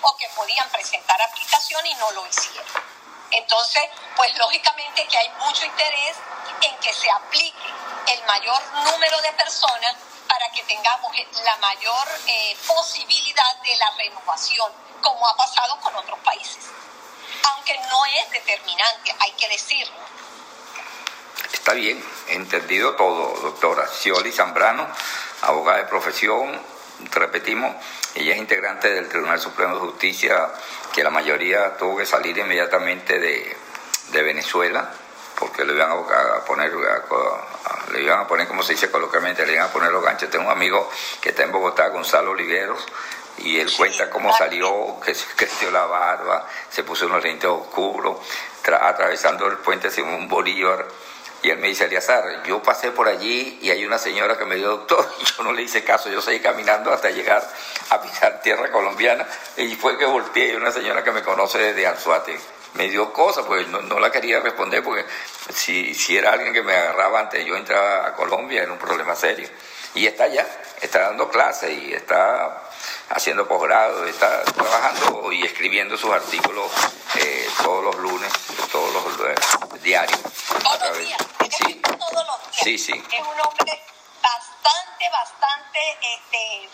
o que podían presentar aplicación y no lo hicieron. Entonces, pues lógicamente que hay mucho interés en que se aplique el mayor número de personas para que tengamos la mayor eh, posibilidad de la renovación, como ha pasado con otros países. Aunque no es determinante, hay que decirlo. Está bien, entendido todo, doctora. Scioli Zambrano abogada de profesión, repetimos, ella es integrante del Tribunal Supremo de Justicia, que la mayoría tuvo que salir inmediatamente de, Venezuela, porque le iban a, poner, le iban a poner, como se dice coloquialmente, le iban a poner los ganchos. Tengo un amigo que está en Bogotá, Gonzalo Oliveros, y él cuenta cómo salió, que se creció la barba, se puso unos lentes oscuros, atravesando el puente Simón Bolívar y él me dice, Eliazar, yo pasé por allí y hay una señora que me dio doctor y yo no le hice caso, yo seguí caminando hasta llegar a pisar tierra colombiana y fue que volteé y una señora que me conoce desde Anzuate me dio cosas, pues no, la quería responder porque si, si era alguien que me agarraba antes yo entraba a Colombia era un problema serio. Y está allá, está dando clases y está haciendo posgrado, está trabajando y escribiendo sus artículos eh, todos los lunes, todos los eh, diarios. Todos los días, sí. todos los días. Sí, sí. Es un hombre bastante, bastante este,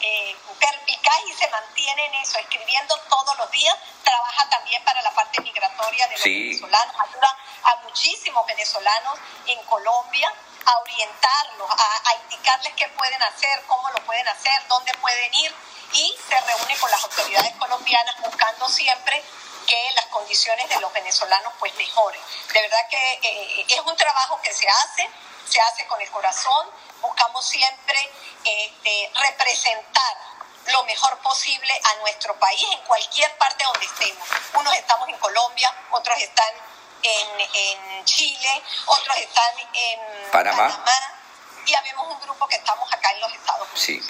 eh, perpicaz y se mantiene en eso, escribiendo todos los días. Trabaja también para la parte migratoria de los venezolanos, ayuda a muchísimos venezolanos en Colombia a orientarlos, a, indicarles qué pueden hacer, cómo lo pueden hacer, dónde pueden ir y se reúne con las autoridades colombianas buscando siempre que las condiciones de los venezolanos pues mejoren. De verdad que eh, es un trabajo que se hace, se hace con el corazón, buscamos siempre este, representar lo mejor posible a nuestro país en cualquier parte donde estemos. Unos estamos en Colombia, otros están en, Chile, otros están en Panamá. y habemos un grupo que estamos acá en los Estados Unidos. Sí.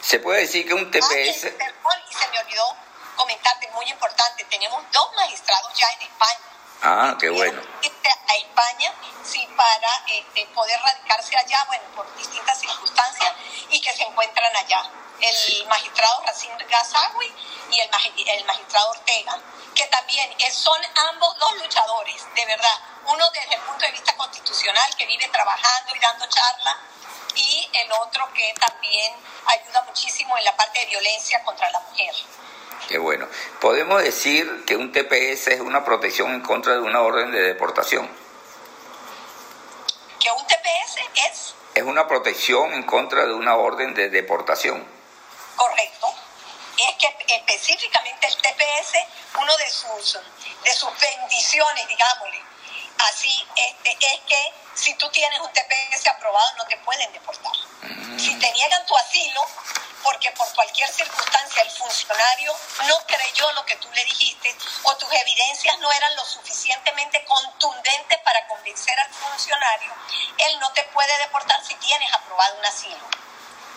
Se puede decir que un TPS... Ah, y se me olvidó comentarte, muy importante, tenemos dos magistrados ya en España. Ah, qué bueno. A España, sí, para este, poder radicarse allá, bueno, por distintas circunstancias, y que se encuentran allá. El magistrado Racín Gazawi y el, el magistrado Ortega que también son ambos dos luchadores, de verdad. Uno desde el punto de vista constitucional, que vive trabajando y dando charla, y el otro que también ayuda muchísimo en la parte de violencia contra la mujer. Qué bueno. ¿Podemos decir que un TPS es una protección en contra de una orden de deportación? ¿Que un TPS es? Es una protección en contra de una orden de deportación. Correcto es que específicamente el TPS, uno de sus, de sus bendiciones, digámosle, así, este, es que si tú tienes un TPS aprobado no te pueden deportar. Mm. Si te niegan tu asilo, porque por cualquier circunstancia el funcionario no creyó lo que tú le dijiste o tus evidencias no eran lo suficientemente contundentes para convencer al funcionario, él no te puede deportar si tienes aprobado un asilo.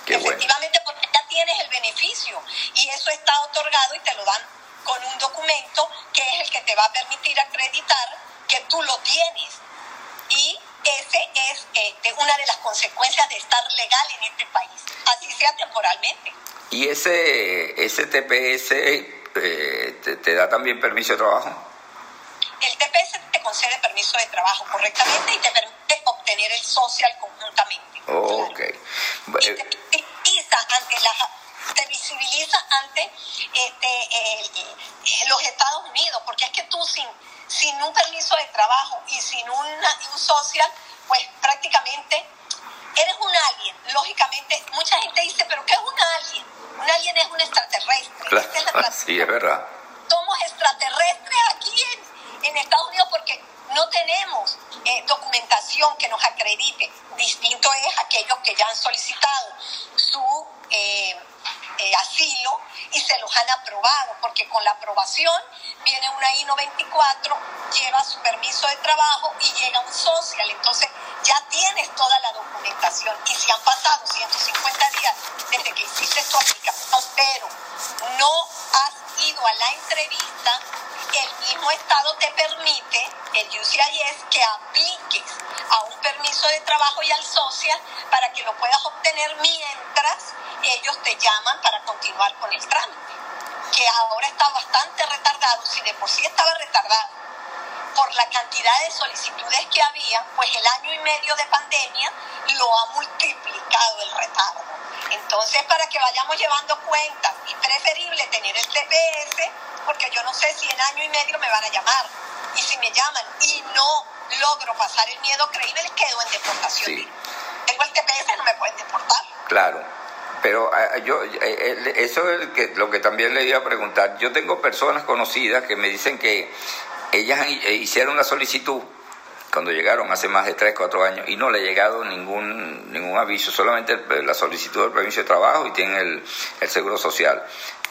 Efectivamente, porque ya tienes el beneficio y eso está otorgado y te lo dan con un documento que es el que te va a permitir acreditar que tú lo tienes. Y ese es este, una de las consecuencias de estar legal en este país, así sea temporalmente. ¿Y ese, ese TPS eh, te, te, da también permiso de trabajo? El TPS te concede permiso de trabajo correctamente y te permite obtener el social conjuntamente. Oh, ok. Y te visibiliza ante la te visibiliza ante este, los Estados Unidos, porque es que tú sin, sin un permiso de trabajo y sin una, un social, pues prácticamente eres un alien. Lógicamente, mucha gente dice, pero ¿qué es un alien? Un alien es un extraterrestre. Claro, sí, es verdad. Somos extraterrestres aquí en, en Estados Unidos porque no tenemos eh, documentación que nos acredite. Distinto es aquellos que ya han solicitado su eh, eh, asilo y se los han aprobado, porque con la aprobación viene una I-94, lleva su permiso de trabajo y llega un social. Entonces ya tienes toda la documentación. Y si han pasado 150 días desde que hiciste tu aplicación, pero no has ido a la entrevista, el mismo Estado te permite, el UCIS, que apliques a un permiso de trabajo y al social para que lo puedas obtener mientras ellos te llaman para continuar con el trámite, que ahora está bastante retardado, si de por sí estaba retardado por la cantidad de solicitudes que había, pues el año y medio de pandemia lo ha multiplicado el retardo. Entonces, para que vayamos llevando cuentas, y preferible tener el TPS porque yo no sé si en año y medio me van a llamar. Y si me llaman y no logro pasar el miedo creíble, quedo en deportación. Tengo el TPS, no me pueden deportar. Claro. Pero ah, yo, eh, eh, eso es lo que también le iba a preguntar. Yo tengo personas conocidas que me dicen que ellas eh, hicieron la solicitud cuando llegaron hace más de 3, 4 años y no le ha llegado ningún, ningún aviso, solamente la solicitud del permiso de trabajo y tienen el, el seguro social.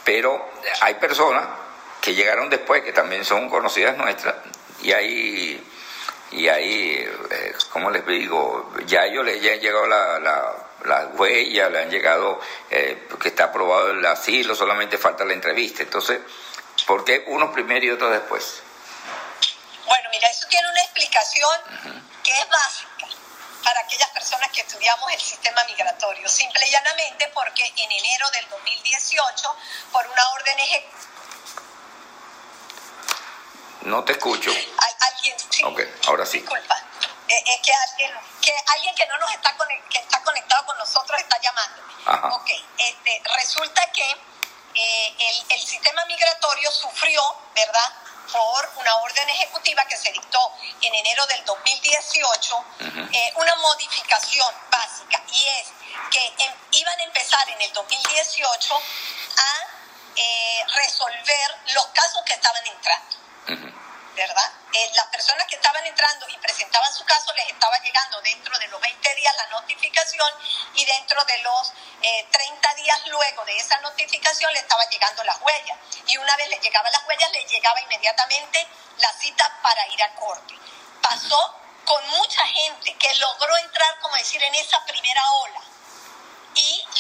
Pero hay personas que llegaron después, que también son conocidas nuestras, y ahí, y ahí eh, ¿cómo les digo? Ya ellos les han llegado la, la, huella, le han llegado eh, que está aprobado el asilo, solamente falta la entrevista. Entonces, ¿por qué unos primero y otros después? Bueno, mira, eso tiene una explicación que es básica. para aquellas personas que estudiamos el sistema migratorio. Simple y llanamente porque en enero del 2018, por una orden ejecutiva... No te escucho. alguien, sí. Ok, ahora sí. Disculpa. Eh, es que alguien, que alguien que no nos está, que está conectado con nosotros está llamando. Ok, este, resulta que eh, el, el sistema migratorio sufrió, ¿verdad? Por una orden ejecutiva que se dictó en enero del 2018, eh, una modificación básica, y es que em, iban a empezar en el 2018 a eh, resolver los casos que estaban entrando. ¿Verdad? Eh, las personas que estaban entrando y presentaban su caso les estaba llegando dentro de los 20 días la notificación y dentro de los 30 eh, días luego de esa notificación le estaba llegando las huellas. Y una vez le llegaban las huellas, le llegaba inmediatamente la cita para ir a corte. Pasó con mucha gente que logró entrar, como decir, en esa primera ola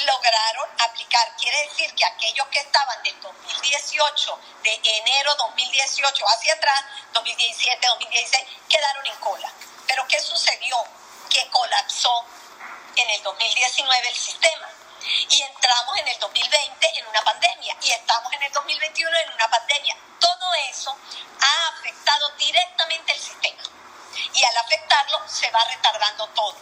lograron aplicar. Quiere decir que aquellos que estaban del 2018, de enero 2018 hacia atrás, 2017, 2016, quedaron en cola. Pero ¿qué sucedió? Que colapsó en el 2019 el sistema. Y entramos en el 2020 en una pandemia y estamos en el 2021 en una pandemia. Todo eso ha afectado directamente el sistema. Y al afectarlo se va retardando todo.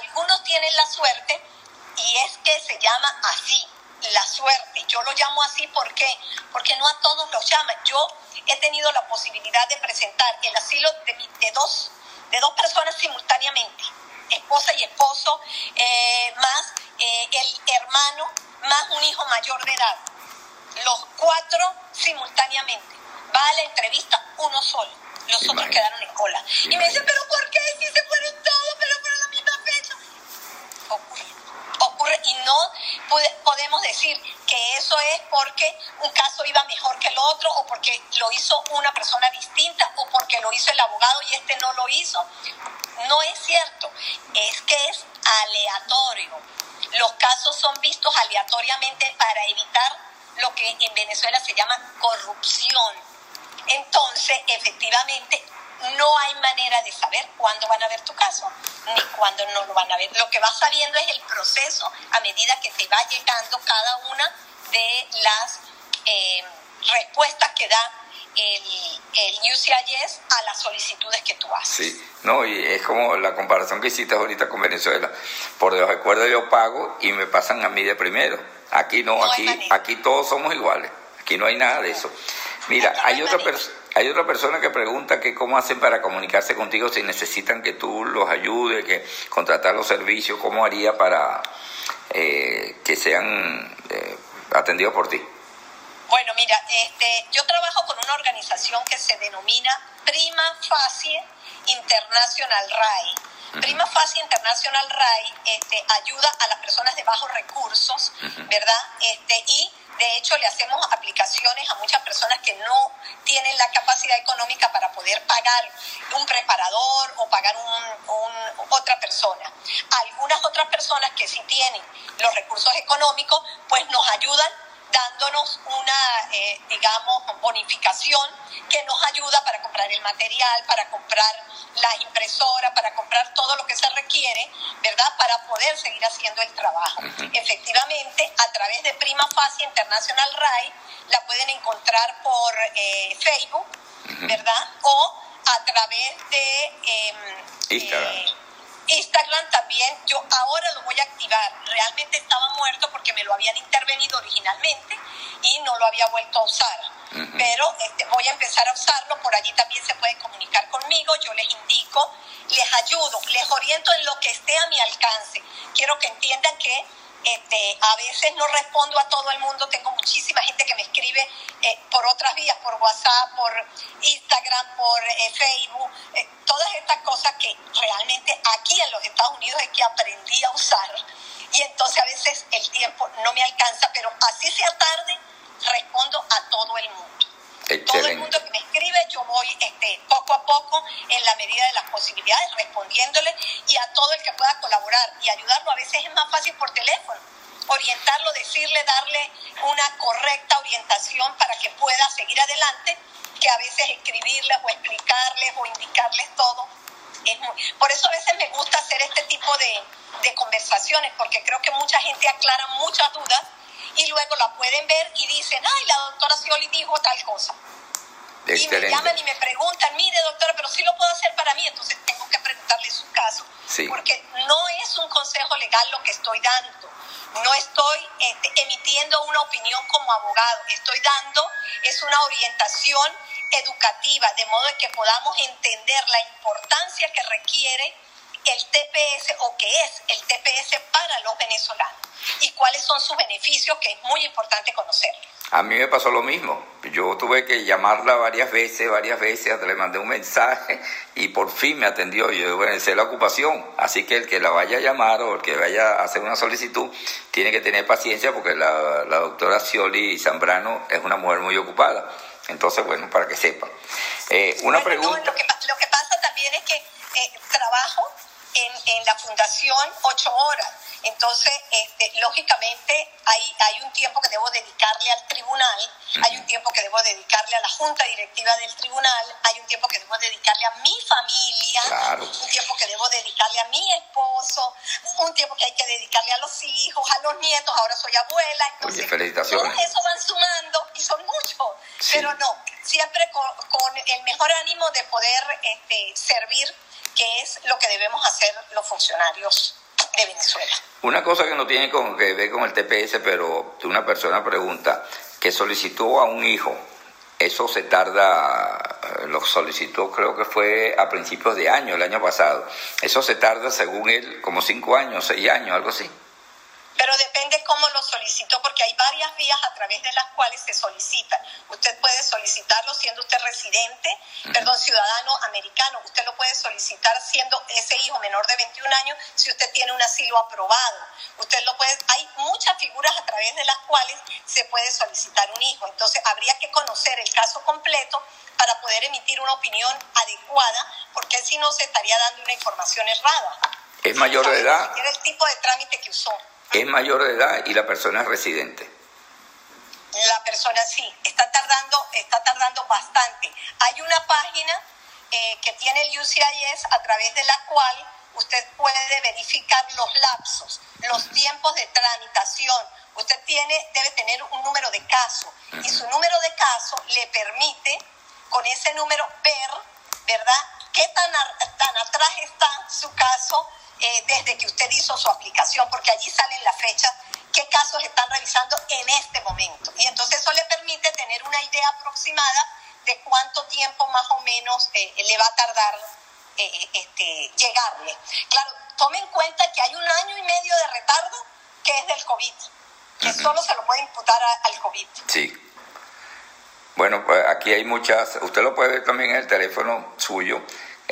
Algunos tienen la suerte y es que se llama así, la suerte. Yo lo llamo así porque porque no a todos los llaman. Yo he tenido la posibilidad de presentar el asilo de, dos de dos personas simultáneamente, esposa y esposo, eh, más eh, el hermano, más un hijo mayor de edad. Los cuatro simultáneamente. Va a la entrevista uno solo. Los otros quedaron en cola. Y me dice, pero ¿por qué si se fueron todos, y no podemos decir que eso es porque un caso iba mejor que el otro o porque lo hizo una persona distinta o porque lo hizo el abogado y este no lo hizo. No es cierto, es que es aleatorio. Los casos son vistos aleatoriamente para evitar lo que en Venezuela se llama corrupción. Entonces, efectivamente, no hay manera de saber cuándo van a ver tu caso ni cuándo no lo van a ver. Lo que vas sabiendo es el proceso a medida que te va llegando cada una de las eh, respuestas que da el, el UCIS a las solicitudes que tú haces. Sí, no, y es como la comparación que hiciste ahorita con Venezuela. Por los recuerdo yo pago y me pasan a mí de primero. Aquí no, aquí, aquí todos somos iguales. Aquí no hay nada de eso. Mira, hay otra persona hay otra persona que pregunta que cómo hacen para comunicarse contigo si necesitan que tú los ayudes, que contratar los servicios, cómo haría para eh, que sean eh, atendidos por ti. Bueno, mira, este, yo trabajo con una organización que se denomina Prima Facie International RAI. Prima Facie International RAI este, ayuda a las personas de bajos recursos, ¿verdad? Este, y de hecho, le hacemos aplicaciones a muchas personas que no tienen la capacidad económica para poder pagar un preparador o pagar un, otra persona. Algunas otras personas que sí tienen los recursos económicos, pues nos ayudan dándonos una, eh, digamos, bonificación que nos ayuda para comprar el material, para comprar las impresoras, para comprar todo lo que se requiere, ¿verdad? Para poder seguir haciendo el trabajo. Efectivamente, a través de Prima Facie International RAI, la pueden encontrar por eh, Facebook, ¿verdad? O a través de... Em, Instagram. Instagram también, yo ahora lo voy a activar. Realmente estaba muerto porque me lo habían intervenido originalmente y no lo había vuelto a usar. Pero este, voy a empezar a usarlo, por allí también se pueden comunicar conmigo, yo les indico, les ayudo, les oriento en lo que esté a mi alcance. Quiero que entiendan que este, a veces no respondo a todo el mundo, tengo muchísima gente que me escribe eh, por otras vías, por WhatsApp, por Instagram, por eh, Facebook, eh, todas estas cosas que aquí en los Estados Unidos es que aprendí a usar y entonces a veces el tiempo no me alcanza, pero así sea tarde, respondo a todo el mundo. Todo el mundo que me escribe, yo voy este, poco a poco, en la medida de las posibilidades, respondiéndole y a todo el que pueda colaborar y ayudarlo. A veces es más fácil por teléfono, orientarlo, decirle, darle una correcta orientación para que pueda seguir adelante, que a veces escribirles o explicarles o indicarles todo Es por eso a veces me gusta hacer este tipo de, de conversaciones, porque creo que mucha gente aclara muchas dudas y luego la pueden ver y dicen, ay, la doctora Scioli dijo tal cosa. Y me llaman y me preguntan, mire doctora, pero sí lo puedo hacer para mí, entonces tengo que preguntarle su caso. Porque no es un consejo legal lo que estoy dando. No estoy este, emitiendo una opinión como abogado. Estoy dando, es una orientación educativa, de modo que podamos entender la importancia que requiere el TPS o que es el TPS para los venezolanos y cuáles son sus beneficios, que es muy importante conocer. A mí me pasó lo mismo. Yo tuve que llamarla varias veces, varias veces, le mandé un mensaje y por fin me atendió. Yo bueno, esa la ocupación. Así que el que la vaya a llamar o el que vaya a hacer una solicitud tiene que tener paciencia porque la, doctora Scioli Zambrano es una mujer muy ocupada. Entonces, bueno, para que sepa. Eh, una pregunta. lo, que, pasa también es que eh, trabajo en, en la fundación ocho horas entonces, este, lógicamente, hay, hay un tiempo que debo dedicarle al tribunal, hay un tiempo que debo dedicarle a la junta directiva del tribunal, hay un tiempo que debo dedicarle a mi familia, un tiempo que debo dedicarle a mi esposo, un tiempo que hay que dedicarle a los hijos, a los nietos, ahora soy abuela. Entonces, felicitaciones. Todo eso van sumando y son muchos, pero no, siempre con, el mejor ánimo de poder este, servir, que es lo que debemos hacer los funcionarios de Venezuela. Una cosa que no tiene que ver con el TPS, pero una persona pregunta, que solicitó a un hijo, eso se tarda, eh, lo solicitó creo que fue a principios de año, el año pasado, eso se tarda según él como cinco años, seis años, algo así. Pero depende cómo lo solicitó, porque hay varias vías a través de las cuales se solicita. Usted puede solicitarlo siendo usted residente, perdón, ciudadano americano. Usted lo puede solicitar siendo ese hijo menor de 21 años si usted tiene un asilo aprobado. Usted lo puede, hay muchas figuras a través de las cuales se puede solicitar un hijo. Entonces habría que conocer el caso completo para poder emitir una opinión adecuada, porque si no se estaría dando una información errada. Es mayor de edad. el tipo de trámite que usó es mayor de edad y la persona es residente. La persona sí, está tardando, está tardando bastante. Hay una página eh, que tiene el UCIS a través de la cual usted puede verificar los lapsos, los tiempos de tramitación. Usted tiene, debe tener un número de caso y su número de caso le permite con ese número ver, ¿verdad?, qué tan, tan atrás está su caso eh, desde que usted hizo su aplicación, porque allí salen las fechas, qué casos están revisando en este momento. Y entonces eso le permite tener una idea aproximada de cuánto tiempo más o menos eh, le va a tardar eh, este, llegarle. Claro, tome en cuenta que hay un año y medio de retardo que es del COVID, que solo se lo puede imputar al COVID. Sí. Bueno, pues aquí hay muchas, usted lo puede ver también en el teléfono suyo,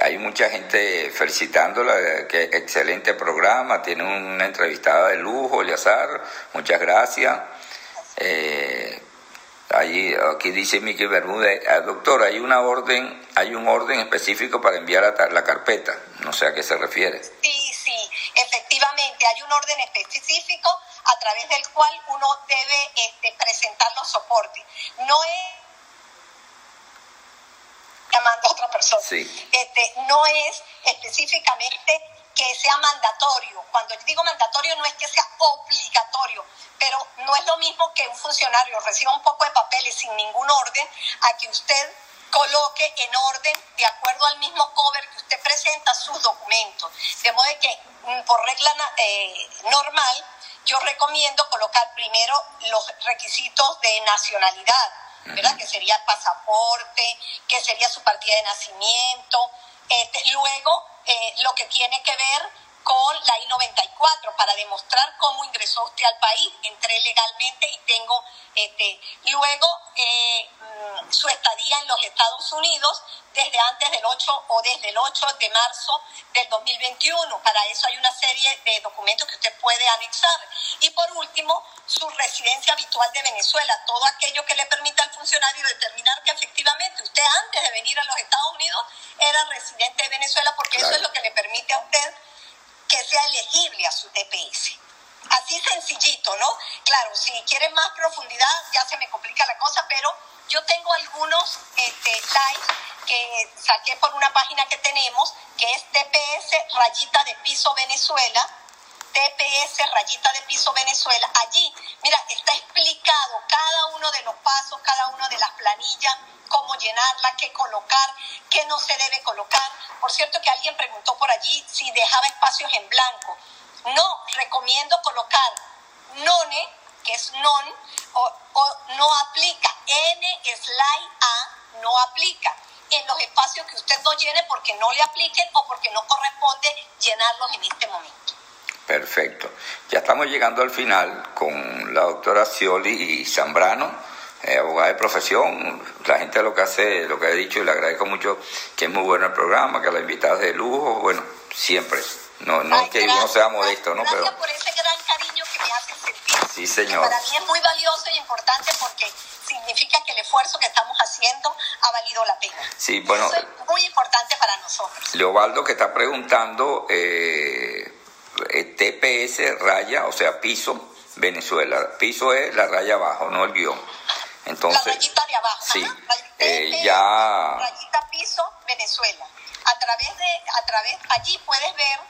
hay mucha gente felicitándola, que excelente programa, tiene una entrevistada de lujo, Eliazar, muchas gracias. Eh, aquí dice Miki Bermúdez, ah, doctor, hay una orden, hay un orden específico para enviar la, la carpeta, no sé a qué se refiere. Sí, sí, efectivamente, hay un orden específico a través del cual uno debe este, presentar los soportes. No es llamando a otra persona. Este, no es específicamente que sea mandatorio. Cuando yo digo mandatorio no es que sea obligatorio, pero no es lo mismo que un funcionario reciba un poco de papeles sin ningún orden a que usted coloque en orden, de acuerdo al mismo cover que usted presenta, sus documentos. De modo que, mm, por regla eh, normal, yo recomiendo colocar primero los requisitos de nacionalidad, ¿verdad? Que sería pasaporte, que sería su partida de nacimiento. Este, luego, eh, lo que tiene que ver con la I-94 para demostrar cómo ingresó usted al país. Entré legalmente y tengo, este, luego, eh, su estadía en los Estados Unidos desde antes del 8 o desde el 8 de marzo del 2021. Para eso hay una serie de documentos que usted puede anexar. Y por último, su residencia habitual de Venezuela, todo aquello que le permita al funcionario determinar que efectivamente usted antes de venir a los Estados Unidos era residente de Venezuela, porque eso es lo que le permite a usted que sea elegible a su TPS. Así sencillito, ¿no? Claro, si quieren más profundidad ya se me complica la cosa, pero yo tengo algunos este, que saqué por una página que tenemos, que es TPS rayita de piso Venezuela, TPS rayita de piso Venezuela. Allí, mira, está explicado cada uno de los pasos, cada una de las planillas, cómo llenarla, qué colocar, qué no se debe colocar. Por cierto que alguien preguntó por allí si dejaba espacios en blanco. No, recomiendo colocar none, que es non, o, o no aplica. N slide A no aplica en los espacios que usted no llene porque no le apliquen o porque no corresponde llenarlos en este momento. Perfecto. Ya estamos llegando al final con la doctora Scioli y Zambrano, eh, abogada de profesión. La gente lo que hace, lo que ha dicho, y le agradezco mucho que es muy bueno el programa, que la invitada es de lujo, bueno, siempre. No, no que uno sea modesto, ¿no? Gracias por ese gran Sí, señor. Para mí es muy valioso y importante porque significa que el esfuerzo que estamos haciendo ha valido la pena. Sí, bueno. Eso es muy importante para nosotros. Leobaldo que está preguntando, eh, eh, TPS raya, o sea, piso, Venezuela. Piso es la raya abajo, no el guion. Entonces, la rayita de abajo. Sí, ajá. eh, ya... Rayita piso, Venezuela. A través de, a través, allí puedes ver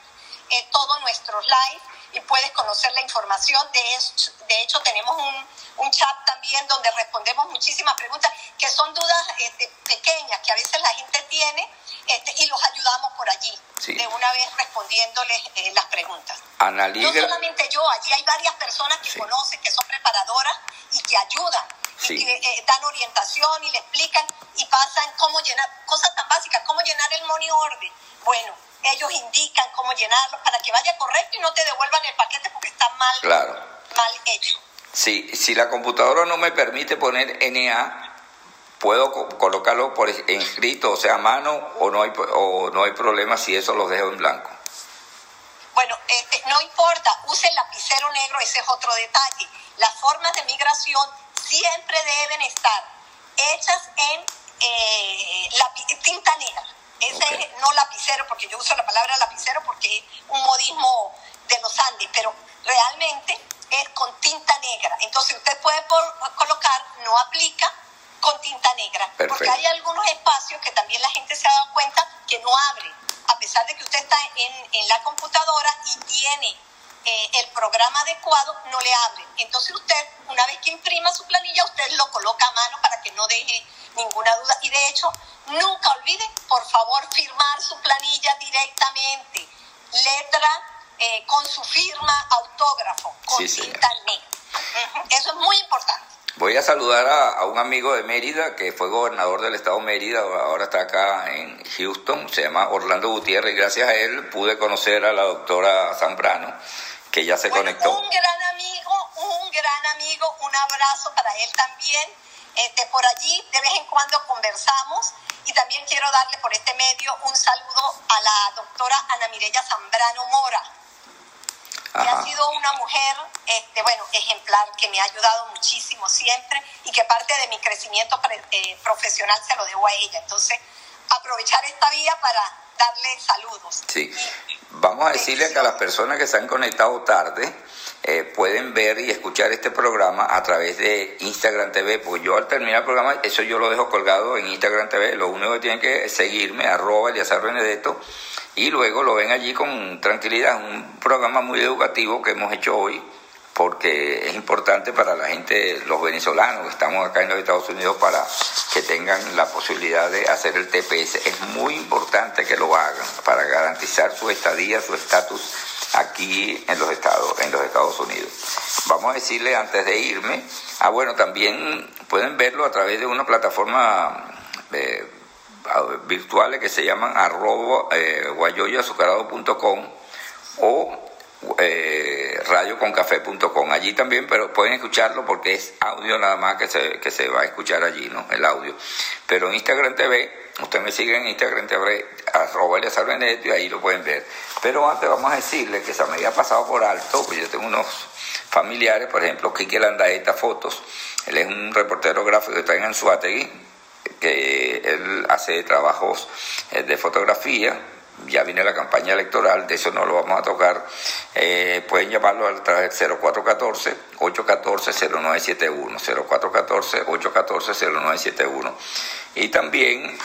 eh, todos nuestros live y puedes conocer la información. De hecho, de hecho tenemos un, un chat también donde respondemos muchísimas preguntas que son dudas este, pequeñas que a veces la gente tiene este, y los ayudamos por allí, Sí. de una vez respondiéndoles eh, las preguntas. Ana No solamente yo, allí hay varias personas que Sí. conocen, que son preparadoras y que ayudan. Sí. Y que eh, dan orientación y le explican y pasan cómo llenar, cosas tan básicas, cómo llenar el money order. Bueno, ellos indican cómo llenarlo para que vaya correcto y no te devuelvan el paquete porque está mal, Claro. mal hecho. Si, si la computadora no me permite poner NA, puedo co- colocarlo por es- escrito, o sea, a mano, o no hay, o no hay problema si eso lo dejo en blanco. Bueno, este, no importa, use el lapicero negro, ese es otro detalle. Las formas de migración siempre deben estar hechas en eh, tinta negra. Ese es no lapicero, porque yo uso la palabra lapicero porque es un modismo de los Andes, pero realmente es con tinta negra. Entonces usted puede por- colocar, no aplica con tinta negra, porque hay algunos espacios que también la gente se ha dado cuenta que no abren, a pesar de que usted está en, en la computadora y tiene eh, el programa adecuado, no le abre. Entonces usted, una vez que imprima su planilla, usted lo coloca a mano para que no deje ninguna duda. Y de hecho, nunca olvide, por favor, firmar su planilla directamente, letra eh, con su firma, autógrafo, con Sí, tinta negra. Eso es muy importante. Voy a saludar a, a un amigo de Mérida que fue gobernador del estado de Mérida, ahora está acá en Houston, se llama Orlando Gutiérrez y gracias a él pude conocer a la doctora Zambrano, que ya se Bueno, conectó. Un gran amigo, un gran amigo, un abrazo para él también. Este, por allí de vez en cuando conversamos y también quiero darle por este medio un saludo a la doctora Ana Mireya Zambrano Mora, que ha sido una mujer, este, bueno, ejemplar, que me ha ayudado muchísimo siempre y que parte de mi crecimiento pre- eh, profesional se lo debo a ella. Entonces, aprovechar esta vía para darle saludos. Sí. Vamos a decirle que a las personas que se han conectado tarde eh, pueden ver y escuchar este programa a través de Instagram TV, pues yo al terminar el programa, eso yo lo dejo colgado en Instagram TV, lo único que tienen que seguirme, arroba Eliazar Benedetto, y luego lo ven allí con tranquilidad, un programa muy educativo que hemos hecho hoy, porque es importante para la gente, los venezolanos que estamos acá en los Estados Unidos, para que tengan la posibilidad de hacer el TPS. Es muy importante que lo hagan para garantizar su estadía, su estatus aquí en los Estados, en los Estados Unidos. Vamos a decirle antes de irme, ah bueno, también pueden verlo a través de una plataforma eh, virtuales que se llaman arroba eh, guayoyoazucarado.com o eh, radioconcafé.com. Allí también, pero pueden escucharlo porque es audio nada más que se, que se va a escuchar allí, ¿no? El audio. Pero en Instagram TV, usted me sigue en Instagram TV, arroba y ahí lo pueden ver. Pero antes vamos a decirle que se me había pasado por alto, pues yo tengo unos familiares, por ejemplo, Kike Landaeta Fotos, él es un reportero gráfico que está en Anzuategui, que él hace trabajos eh, de fotografía, ya viene la campaña electoral, de eso no lo vamos a tocar, eh, pueden llamarlo al través del 0414-814-0971, 0414-814-0971. Y también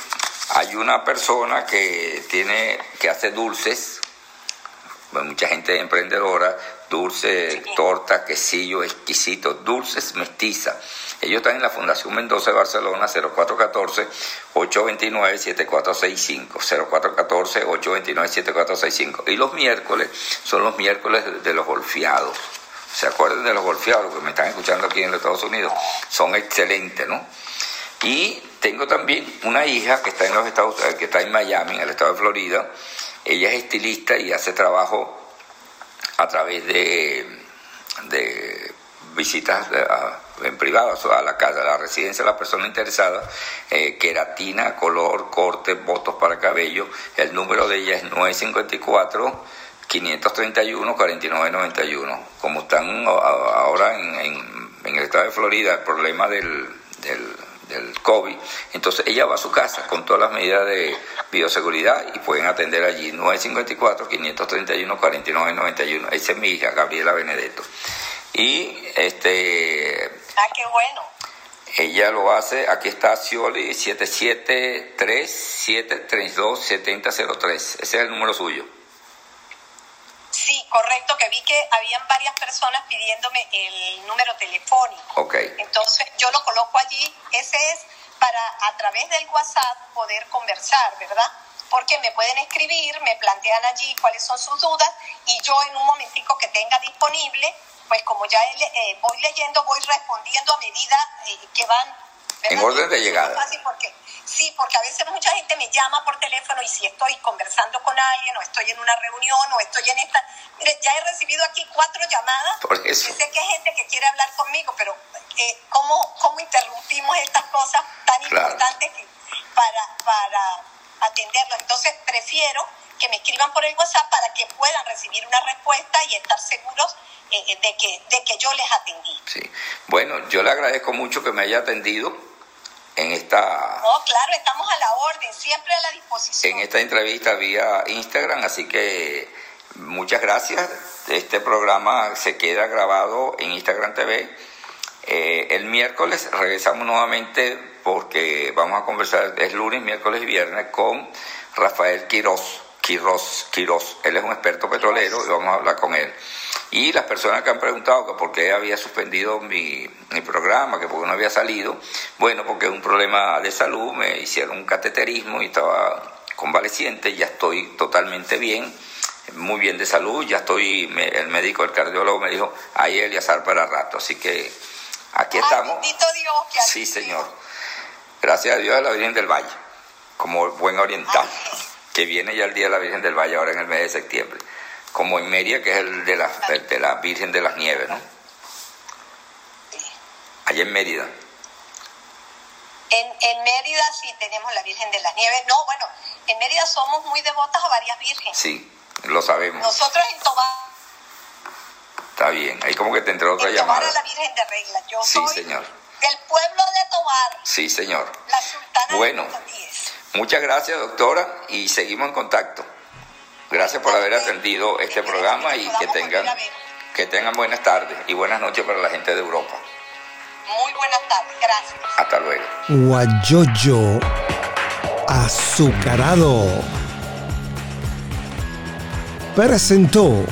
hay una persona que tiene, que hace dulces, mucha gente emprendedora, dulce, torta, quesillo, exquisito, dulces mestiza. Ellos están en la Fundación Mendoza de Barcelona, 0414-829-7465. 0414-829-7465. Y los miércoles son los miércoles de los golfeados. ¿Se acuerdan de los golfeados que me están escuchando aquí en los Estados Unidos? Son excelentes, ¿no? Y tengo también una hija que está en los Estados que está en Miami, en el estado de Florida. Ella es estilista y hace trabajo a través de, de visitas en privado a la casa, a la residencia de la persona interesada, eh, queratina, color, corte, votos para cabello. El número de ella es 954 531 4991. Como están ahora en, el estado de Florida, el problema del, del, del COVID, entonces ella va a su casa con todas las medidas de bioseguridad y pueden atender allí 954 531 4991. Esa es mi hija, Gabriela Benedetto. Y este. Ah, qué bueno. Ella lo hace, aquí está Cioli 773-732-7003. Ese es el número suyo. Sí, correcto, que vi que habían varias personas pidiéndome el número telefónico. Ok. Entonces yo lo coloco allí. Ese es para a través del WhatsApp poder conversar, ¿verdad? Porque me pueden escribir, me plantean allí cuáles son sus dudas y yo en un momentico que tenga disponible pues como ya eh, voy leyendo, voy respondiendo a medida eh, que van... En orden de llegada. Fácil porque, sí, porque a veces mucha gente me llama por teléfono y si estoy conversando con alguien o estoy en una reunión o estoy en esta... Mire, ya he recibido aquí cuatro llamadas. Por eso. sé que hay gente que quiere hablar conmigo, pero eh, ¿cómo, ¿cómo interrumpimos estas cosas tan importantes para, para atenderlo? Entonces prefiero que me escriban por el WhatsApp para que puedan recibir una respuesta y estar seguros eh, eh, de, que, de que yo les atendí. Sí, bueno, yo le agradezco mucho que me haya atendido en esta... No, claro, estamos a la orden, siempre a la disposición. En esta entrevista vía Instagram, así que muchas gracias. Este programa se queda grabado en Instagram TV. Eh, el miércoles regresamos nuevamente porque vamos a conversar, es lunes, miércoles y viernes, con Rafael Quiroz Quiroz, Quiroz. Él es un experto petrolero y vamos a hablar con él. Y las personas que han preguntado que por qué había suspendido mi, programa, que por qué no había salido, bueno, porque es un problema de salud, me hicieron un cateterismo y estaba convaleciente, ya estoy totalmente bien, muy bien de salud, ya estoy, el médico, el cardiólogo me dijo, ahí Eliazar para rato, así que aquí estamos. Dios, sí, señor. Gracias a Dios a la Virgen del Valle, como buen oriental que viene ya el Día de la Virgen del Valle ahora en el mes de septiembre, como en Mérida, que es el de la, de la Virgen de las Nieves, ¿no? Allá en Mérida. En, en, Mérida sí tenemos la Virgen de las Nieves. No, bueno, en Mérida somos muy devotas a varias vírgenes. Sí, lo sabemos. Nosotros en Tobar. Está bien, ahí como que te entró otra en llamada. Tobar la Virgen de Regla. Yo sí, soy señor. del pueblo de Tobar. Sí, señor. La sultana bueno, de Muchas gracias, doctora, y seguimos en contacto. Gracias por haber atendido este programa y que tengan, que tengan buenas tardes y buenas noches para la gente de Europa. Muy buenas tardes, gracias. Hasta luego. Guayoyo azucarado presentó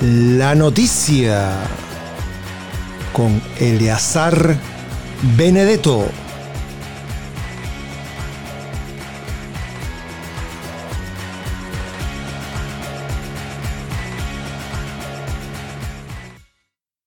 la noticia con Eleazar Benedetto.